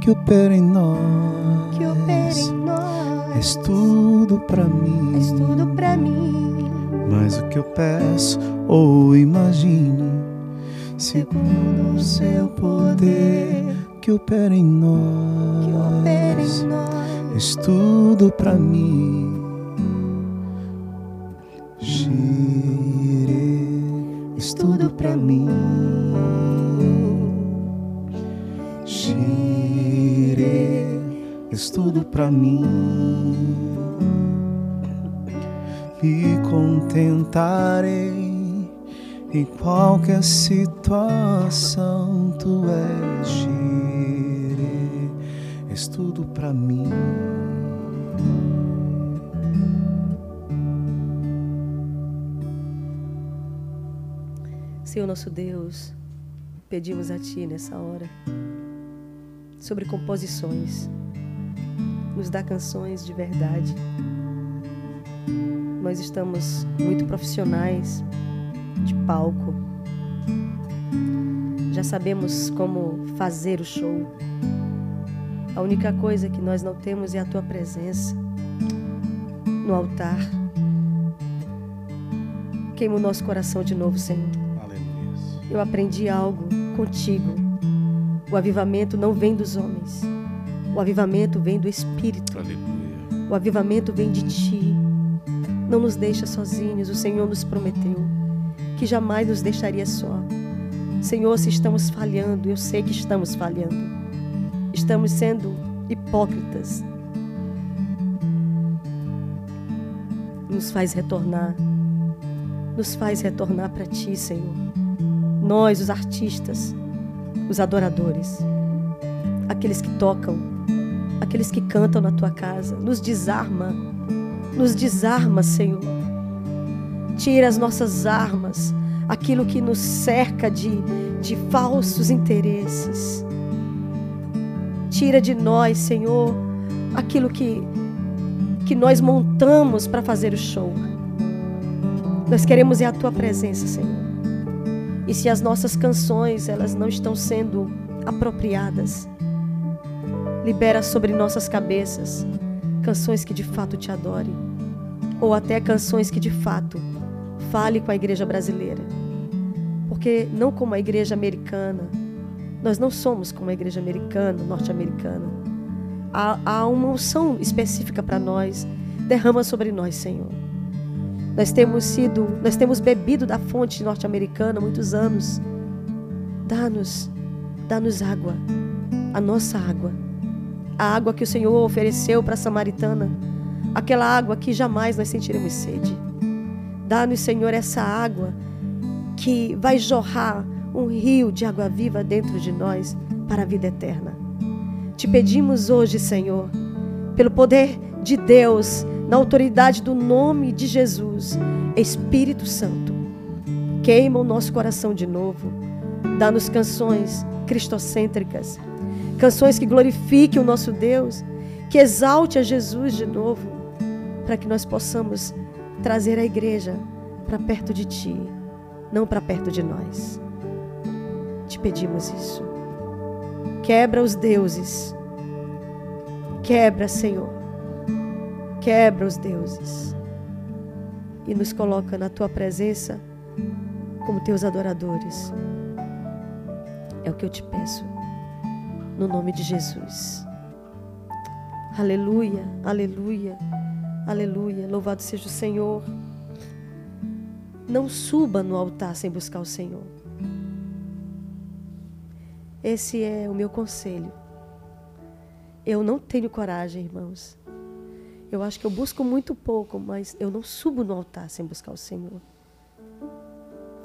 que opera em nós. Que opera em nós. És tudo para mim. És tudo para mim. Mas o que eu peço ou imagine, segundo o seu poder que opera em nós. Que opera em nós. És tudo para mim. Gire, és tudo para mim. Gire, és tudo para mim. Me contentarei em qualquer situação. Tu és Gire, és tudo para mim. Senhor nosso Deus, pedimos a Ti nessa hora sobre composições. Nos dá canções de verdade. Nós estamos muito profissionais de palco. Já sabemos como fazer o show. A única coisa que nós não temos é a Tua presença no altar. Queima o nosso coração de novo, Senhor. Aleluia. Eu aprendi algo contigo. O avivamento não vem dos homens. O avivamento vem do Espírito. Aleluia. O avivamento vem de ti. Não nos deixa sozinhos. O Senhor nos prometeu que jamais nos deixaria só. Senhor, se estamos falhando, eu sei que estamos falhando. Estamos sendo hipócritas. Nos faz retornar. Nos faz retornar para ti, Senhor. Nós, os artistas, os adoradores, aqueles que tocam, aqueles que cantam na tua casa. Nos desarma. Nos desarma, Senhor. Tira as nossas armas, aquilo que nos cerca de, de falsos interesses. Tira de nós, Senhor, aquilo que, que nós montamos para fazer o show. Nós queremos é a tua presença, Senhor. E se as nossas canções elas não estão sendo apropriadas, libera sobre nossas cabeças canções que de fato te adorem, ou até canções que de fato fale com a igreja brasileira. Porque não como a igreja americana, nós não somos como a igreja americana, norte-americana. Há, há uma unção específica para nós. Derrama sobre nós, Senhor. Nós temos sido, nós temos bebido da fonte norte-americana muitos anos. Dá-nos, dá-nos água, a nossa água. A água que o Senhor ofereceu para a samaritana. Aquela água que jamais nós sentiremos sede. Dá-nos, Senhor, essa água que vai jorrar um rio de água viva dentro de nós para a vida eterna. Te pedimos hoje, Senhor, pelo poder de Deus, na autoridade do nome de Jesus, Espírito Santo, queima o nosso coração de novo, dá-nos canções cristocêntricas, canções que glorifiquem o nosso Deus, que exalte a Jesus de novo, para que nós possamos trazer a igreja para perto de Ti, não para perto de nós. Te pedimos isso. Quebra os deuses. Quebra, Senhor Quebra os deuses e nos coloca na tua presença como teus adoradores. É o que eu te peço, no nome de Jesus. Aleluia, aleluia, aleluia. Louvado seja o Senhor. Não suba no altar sem buscar o Senhor. Esse é o meu conselho. Eu não tenho coragem, irmãos, eu acho que eu busco muito pouco, mas eu não subo no altar sem buscar o Senhor.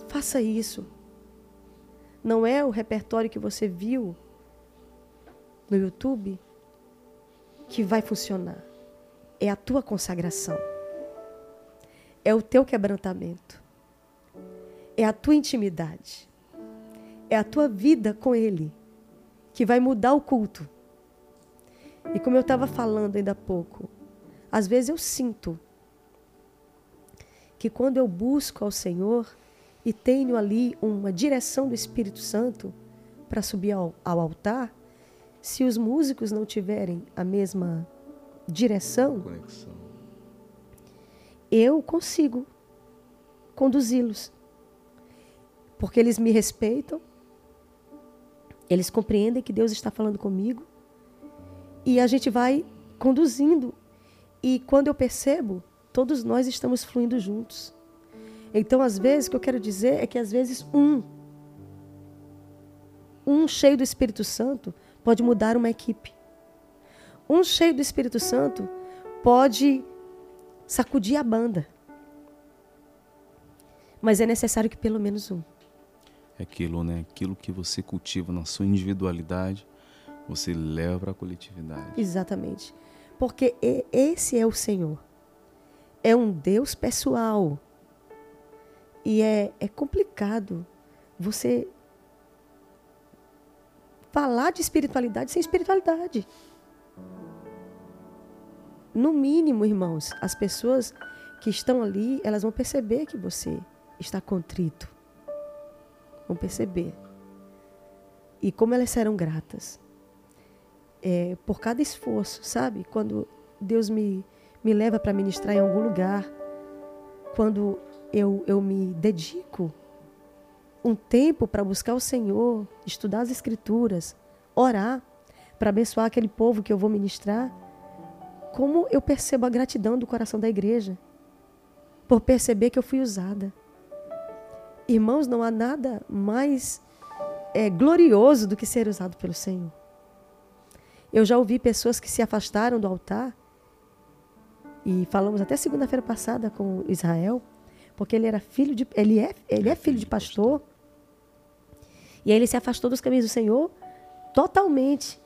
Faça isso. Não é o repertório que você viu no YouTube que vai funcionar. É a tua consagração. É o teu quebrantamento. É a tua intimidade. É a tua vida com Ele que vai mudar o culto. E como eu estava falando ainda há pouco, às vezes eu sinto que quando eu busco ao Senhor e tenho ali uma direção do Espírito Santo para subir ao, ao, altar, se os músicos não tiverem a mesma direção, Conexão. eu consigo conduzi-los. Porque eles me respeitam, eles compreendem que Deus está falando comigo e a gente vai conduzindo e quando eu percebo, todos nós estamos fluindo juntos. Então, às vezes, o que eu quero dizer é que às vezes um, um cheio do Espírito Santo pode mudar uma equipe. Um cheio do Espírito Santo pode sacudir a banda. Mas é necessário que pelo menos um. É aquilo, né? Aquilo que você cultiva na sua individualidade, você leva para a coletividade. Exatamente. Porque esse é o Senhor. É um Deus pessoal. E é, é complicado você falar de espiritualidade sem espiritualidade. No mínimo, irmãos, as pessoas que estão ali, elas vão perceber que você está contrito. Vão perceber. E como elas serão gratas é, por cada esforço, sabe? Quando Deus me, me leva para ministrar em algum lugar, quando eu, eu me dedico um tempo para buscar o Senhor, estudar as Escrituras, orar, para abençoar aquele povo que eu vou ministrar, como eu percebo a gratidão do coração da igreja, por perceber que eu fui usada. Irmãos, não há nada mais é, glorioso do que ser usado pelo Senhor. Eu já ouvi pessoas que se afastaram do altar, e falamos até segunda-feira passada com Israel, porque ele era filho de. Ele é, ele é filho de pastor. E aí ele se afastou dos caminhos do Senhor totalmente.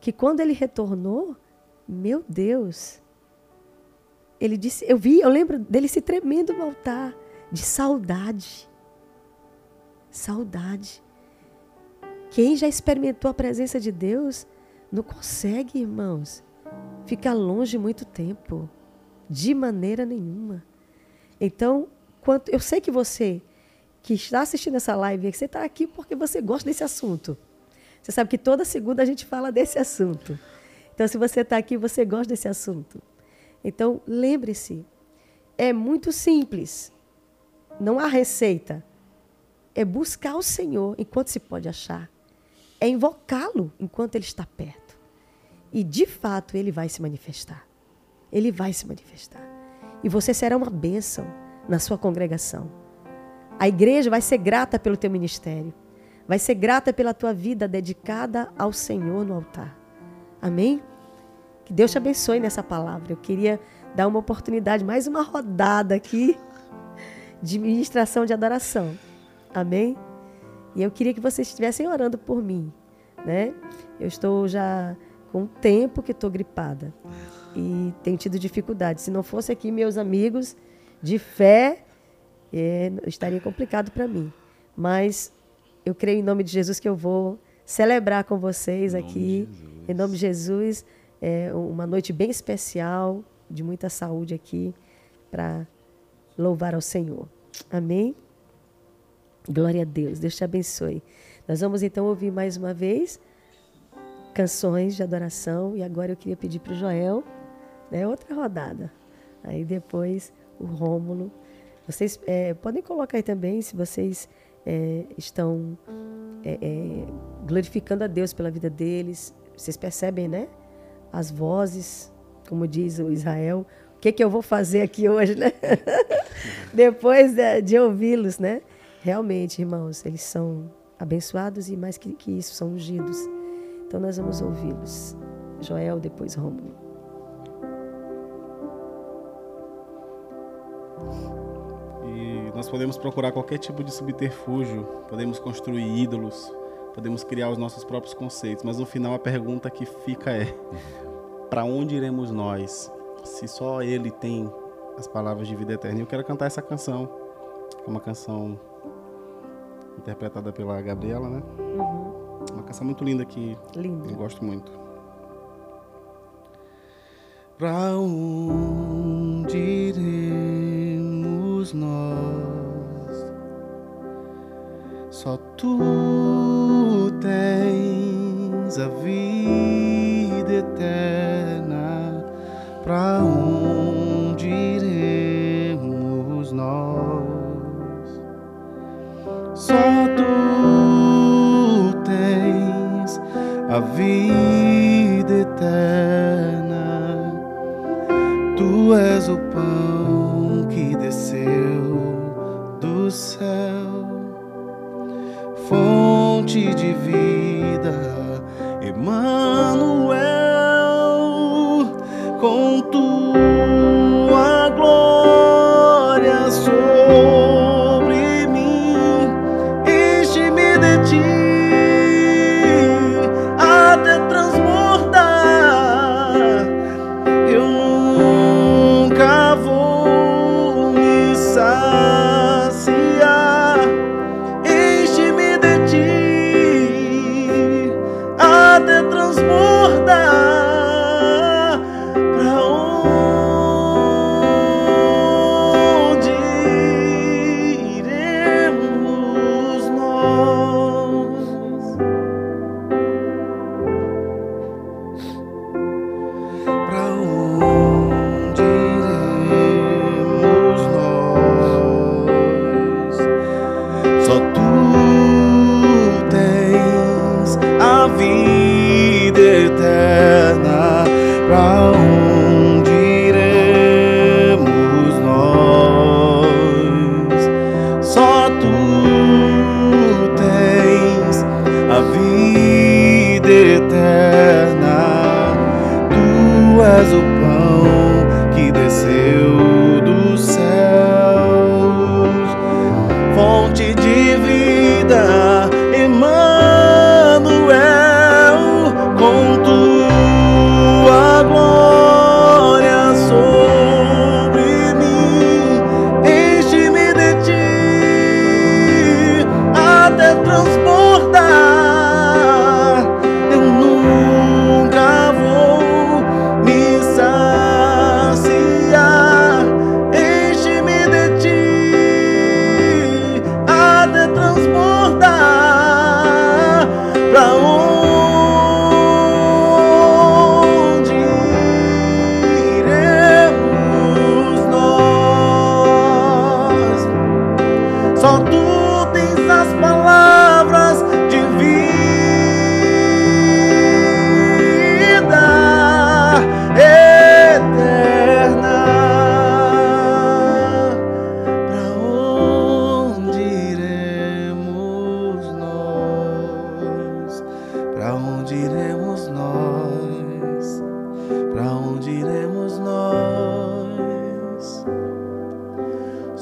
Que quando ele retornou, Meu Deus. Ele disse, eu vi, eu lembro dele se tremendo no altar de saudade. Saudade. Quem já experimentou a presença de Deus não consegue, irmãos, ficar longe muito tempo, de maneira nenhuma. Então, quanto eu sei que você que está assistindo essa live, que você está aqui porque você gosta desse assunto. Você sabe que toda segunda a gente fala desse assunto. Então, se você está aqui, você gosta desse assunto. Então, lembre-se, é muito simples. Não há receita. É buscar o Senhor enquanto se pode achar. É invocá-lo enquanto ele está perto. E, de fato, ele vai se manifestar. Ele vai se manifestar. E você será uma bênção na sua congregação. A igreja vai ser grata pelo teu ministério. Vai ser grata pela tua vida dedicada ao Senhor no altar. Amém? Que Deus te abençoe nessa palavra. Eu queria dar uma oportunidade, mais uma rodada aqui de ministração de adoração. Amém? E eu queria que vocês estivessem orando por mim, né? Eu estou já com um tempo que estou gripada e tenho tido dificuldade. Se não fosse aqui meus amigos de fé, é, estaria complicado para mim. Mas eu creio em nome de Jesus que eu vou celebrar com vocês aqui, em nome de Jesus, é, uma noite bem especial, de muita saúde aqui, para louvar ao Senhor. Amém? Glória a Deus, Deus te abençoe. Nós vamos então ouvir mais uma vez canções de adoração e agora eu queria pedir para o Joel, né, outra rodada. Aí depois o Rômulo. Vocês é, podem colocar aí também se vocês é, estão é, é, glorificando a Deus pela vida deles. Vocês percebem, né? As vozes, como diz o Israel. O que, que eu vou fazer aqui hoje, né? Depois de, de ouvi-los, né? Realmente, irmãos, eles são abençoados e mais que, que isso, são ungidos. Então nós vamos ouvi-los. Joel, depois Rômulo. E nós podemos procurar qualquer tipo de subterfúgio, podemos construir ídolos, podemos criar os nossos próprios conceitos, mas no final a pergunta que fica é: para onde iremos nós? Se só Ele tem as palavras de vida eterna. Eu quero cantar essa canção, é uma canção interpretada pela Gabriela, né? Uma canção muito linda que linda. eu gosto muito. Pra onde iremos nós? Só tu tens a vida a vida eterna. Tu és o pão que desceu do céu, fonte de vida, Emmanuel,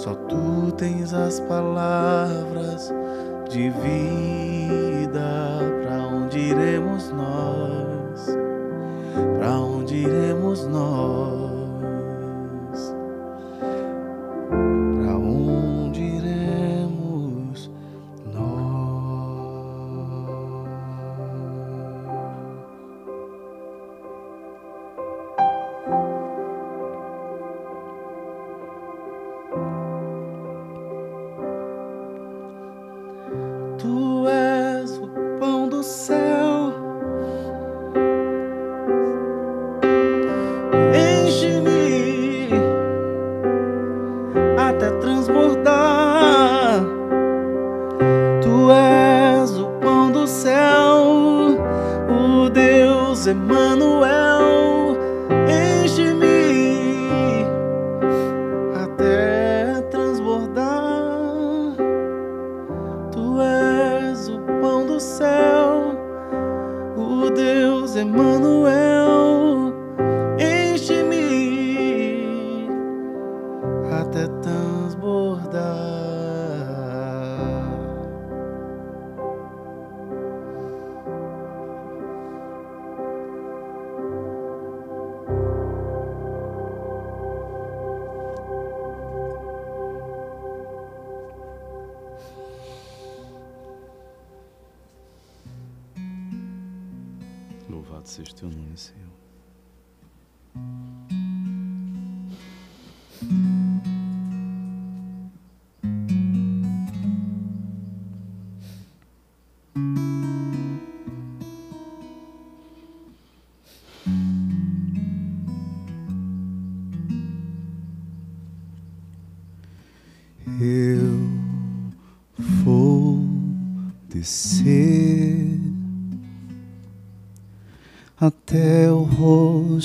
Só tu tens as palavras de vida. Pra onde iremos nós? Pra onde iremos nós?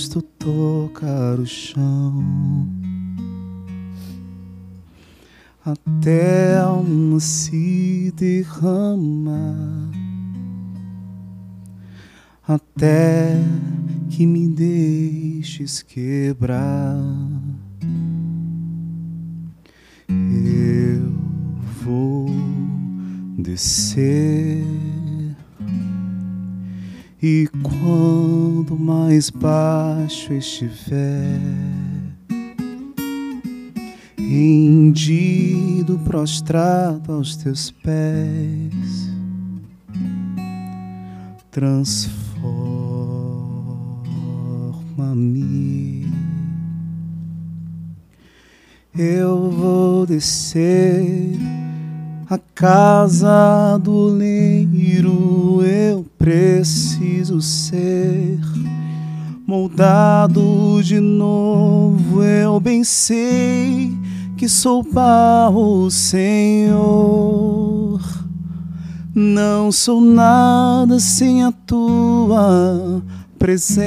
Rosto tocar o chão, até a alma se derramar, até que me deixes quebrar. Eu vou descer e quando mais baixo estiver, rendido, prostrado aos teus pés, transforma-me. Eu vou descer a casa do leiro, eu preciso ser moldado de novo. Eu bem sei que sou barro, Senhor. Não sou nada sem a tua presença,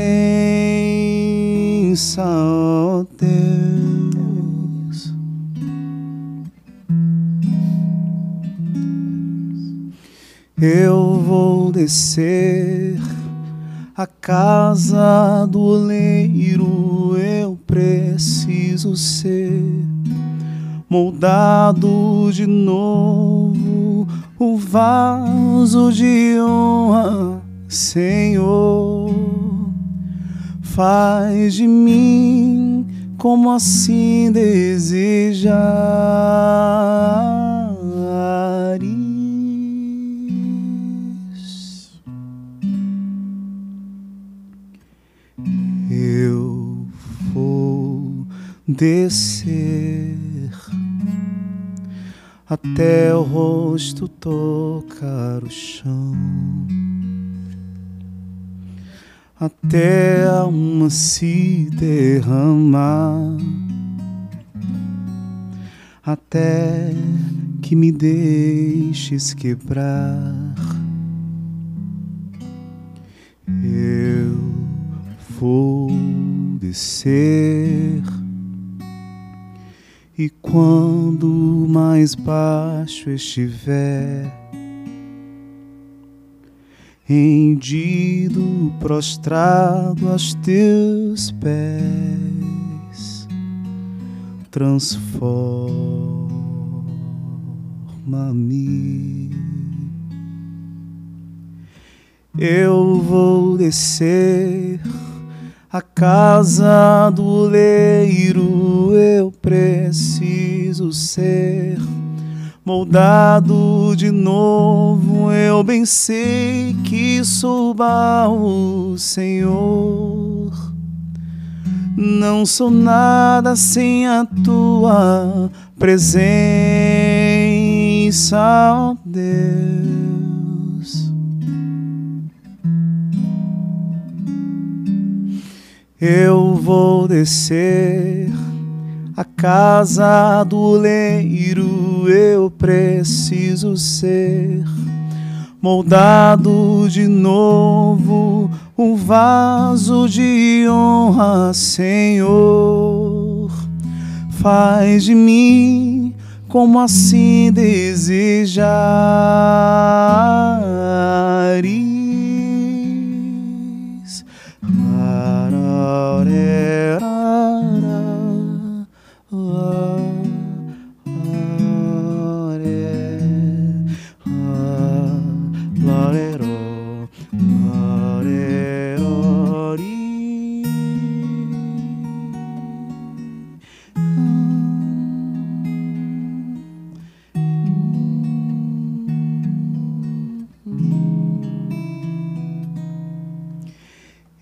ó Deus. Eu vou descer a casa do oleiro, eu preciso ser moldado de novo, o vaso de honra, Senhor. Faz de mim como assim desejares. Descer até o rosto tocar o chão, até a alma se derramar, até que me deixes quebrar. Eu vou descer. E quando mais baixo estiver, rendido, prostrado aos teus pés, transforma-me. Eu vou descer a casa do leiro, eu preciso ser moldado de novo. Eu bem sei que sou o Senhor. Não sou nada sem a tua presença, ó Deus. Eu vou descer a casa do leiro eu preciso ser moldado de novo, um vaso de honra, Senhor. Faz de mim como assim desejares.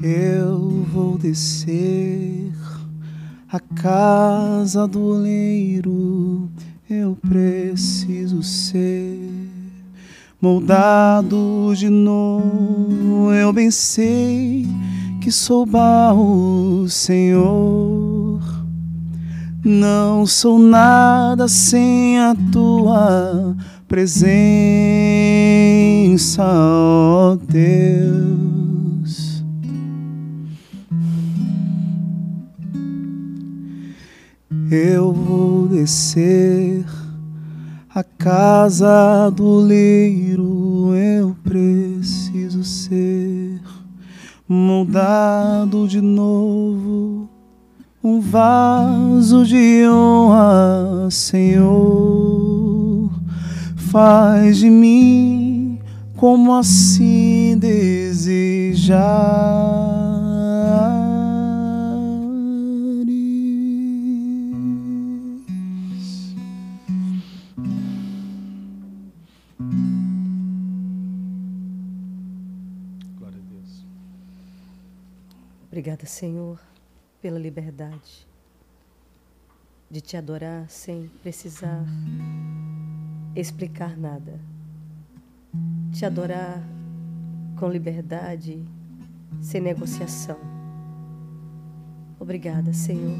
Eu vou descer a casa do oleiro, eu preciso ser moldado de novo. Eu bem sei que sou barro, Senhor. Não sou nada sem a tua presença, ó Deus. Eu vou descer a casa do leiro, eu preciso ser moldado de novo, um vaso de honra, Senhor. Faz de mim como assim desejares. Obrigada, Senhor, pela liberdade de te adorar sem precisar explicar nada. Te adorar com liberdade, sem negociação. Obrigada, Senhor,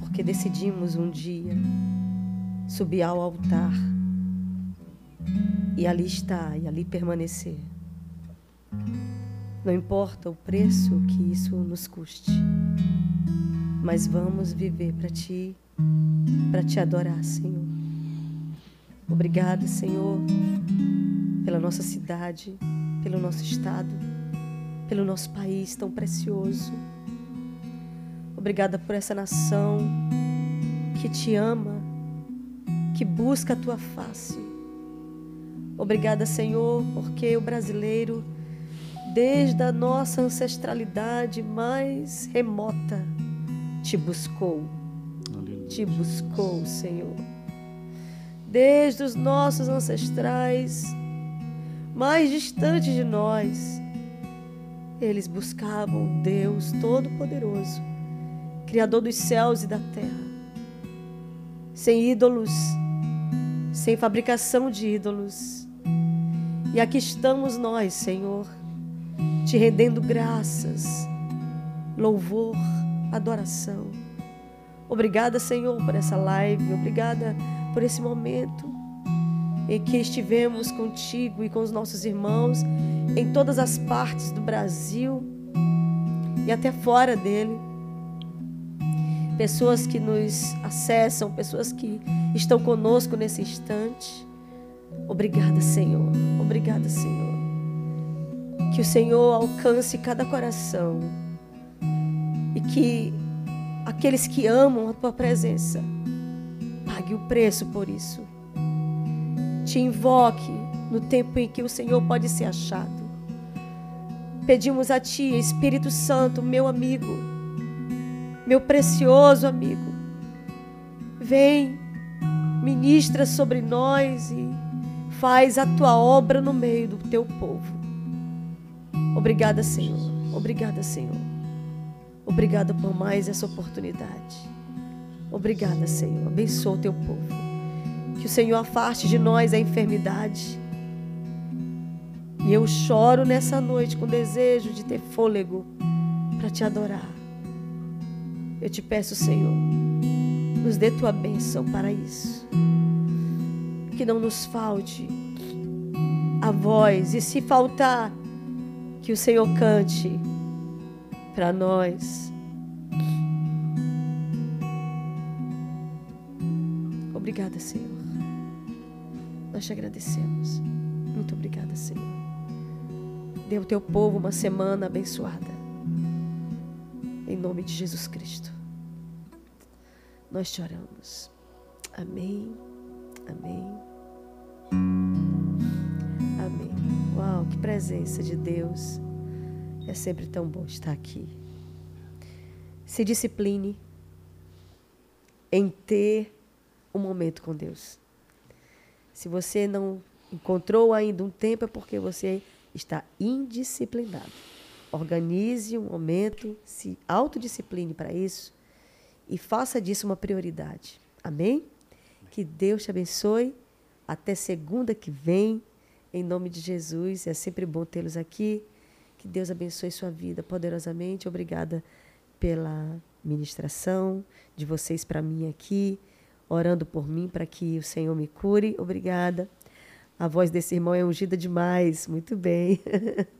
porque decidimos um dia subir ao altar e ali estar e ali permanecer. Não importa o preço que isso nos custe, mas vamos viver para ti, para te adorar, Senhor. Obrigada, Senhor, pela nossa cidade, pelo nosso estado, pelo nosso país tão precioso. Obrigada por essa nação que te ama, que busca a tua face. Obrigada, Senhor, porque o brasileiro desde a nossa ancestralidade mais remota, te buscou, Aleluia. te buscou, Senhor. Desde os nossos ancestrais mais distantes de nós, eles buscavam Deus Todo-Poderoso, Criador dos céus e da terra, sem ídolos, sem fabricação de ídolos. E aqui estamos nós, Senhor te rendendo graças, louvor, adoração. Obrigada, Senhor, por essa live. Obrigada por esse momento em que estivemos contigo e com os nossos irmãos em todas as partes do Brasil e até fora dele. Pessoas que nos acessam, pessoas que estão conosco nesse instante. Obrigada, Senhor. Obrigada, Senhor. Que o Senhor alcance cada coração e que aqueles que amam a tua presença pague o preço por isso. Te invoque no tempo em que o Senhor pode ser achado. Pedimos a Ti, Espírito Santo, meu amigo, meu precioso amigo, vem, ministra sobre nós e faz a Tua obra no meio do Teu povo. Obrigada, Senhor. Obrigada, Senhor. Obrigada por mais essa oportunidade. Obrigada, Senhor. Abençoa o Teu povo. Que o Senhor afaste de nós a enfermidade e eu choro nessa noite com desejo de ter fôlego para te adorar. Eu te peço, Senhor, nos dê tua bênção para isso. Que não nos falte a voz, e se faltar, que o Senhor cante para nós. Obrigada, Senhor. Nós te agradecemos. Muito obrigada, Senhor. Dê ao teu povo uma semana abençoada. Em nome de Jesus Cristo. Nós te oramos. Amém. Amém. Presença de Deus. É sempre tão bom estar aqui. Se discipline em ter um momento com Deus. Se você não encontrou ainda um tempo, é porque você está indisciplinado. Organize um momento, se autodiscipline para isso e faça disso uma prioridade. Amém? Que Deus te abençoe. Até segunda que vem, em nome de Jesus. É sempre bom tê-los aqui. Que Deus abençoe sua vida poderosamente. Obrigada pela ministração de vocês para mim aqui, orando por mim para que o Senhor me cure. Obrigada. A voz desse irmão é ungida demais. Muito bem.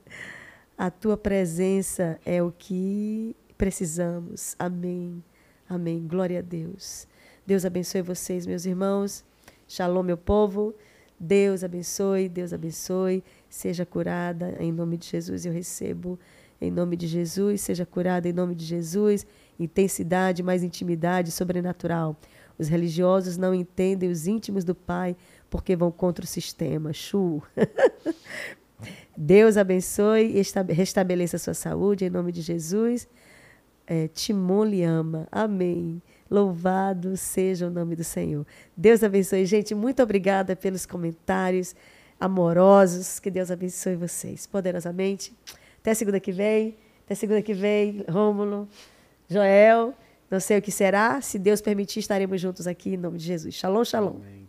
A tua presença é o que precisamos. Amém. Amém. Glória a Deus. Deus abençoe vocês, meus irmãos. Shalom, meu povo. Deus abençoe, Deus abençoe. Seja curada em nome de Jesus. Eu recebo em nome de Jesus. Seja curada em nome de Jesus. Intensidade, mais intimidade sobrenatural. Os religiosos não entendem os íntimos do Pai porque vão contra o sistema. Chu. Deus abençoe e restabeleça a sua saúde em nome de Jesus. É, Timon lhe ama. Amém. Louvado seja o nome do Senhor. Deus abençoe, gente. Muito obrigada pelos comentários amorosos. Que Deus abençoe vocês poderosamente. Até segunda que vem. Até segunda que vem, Rômulo, Joel. Não sei o que será. Se Deus permitir, estaremos juntos aqui em nome de Jesus. Shalom, shalom. Amém.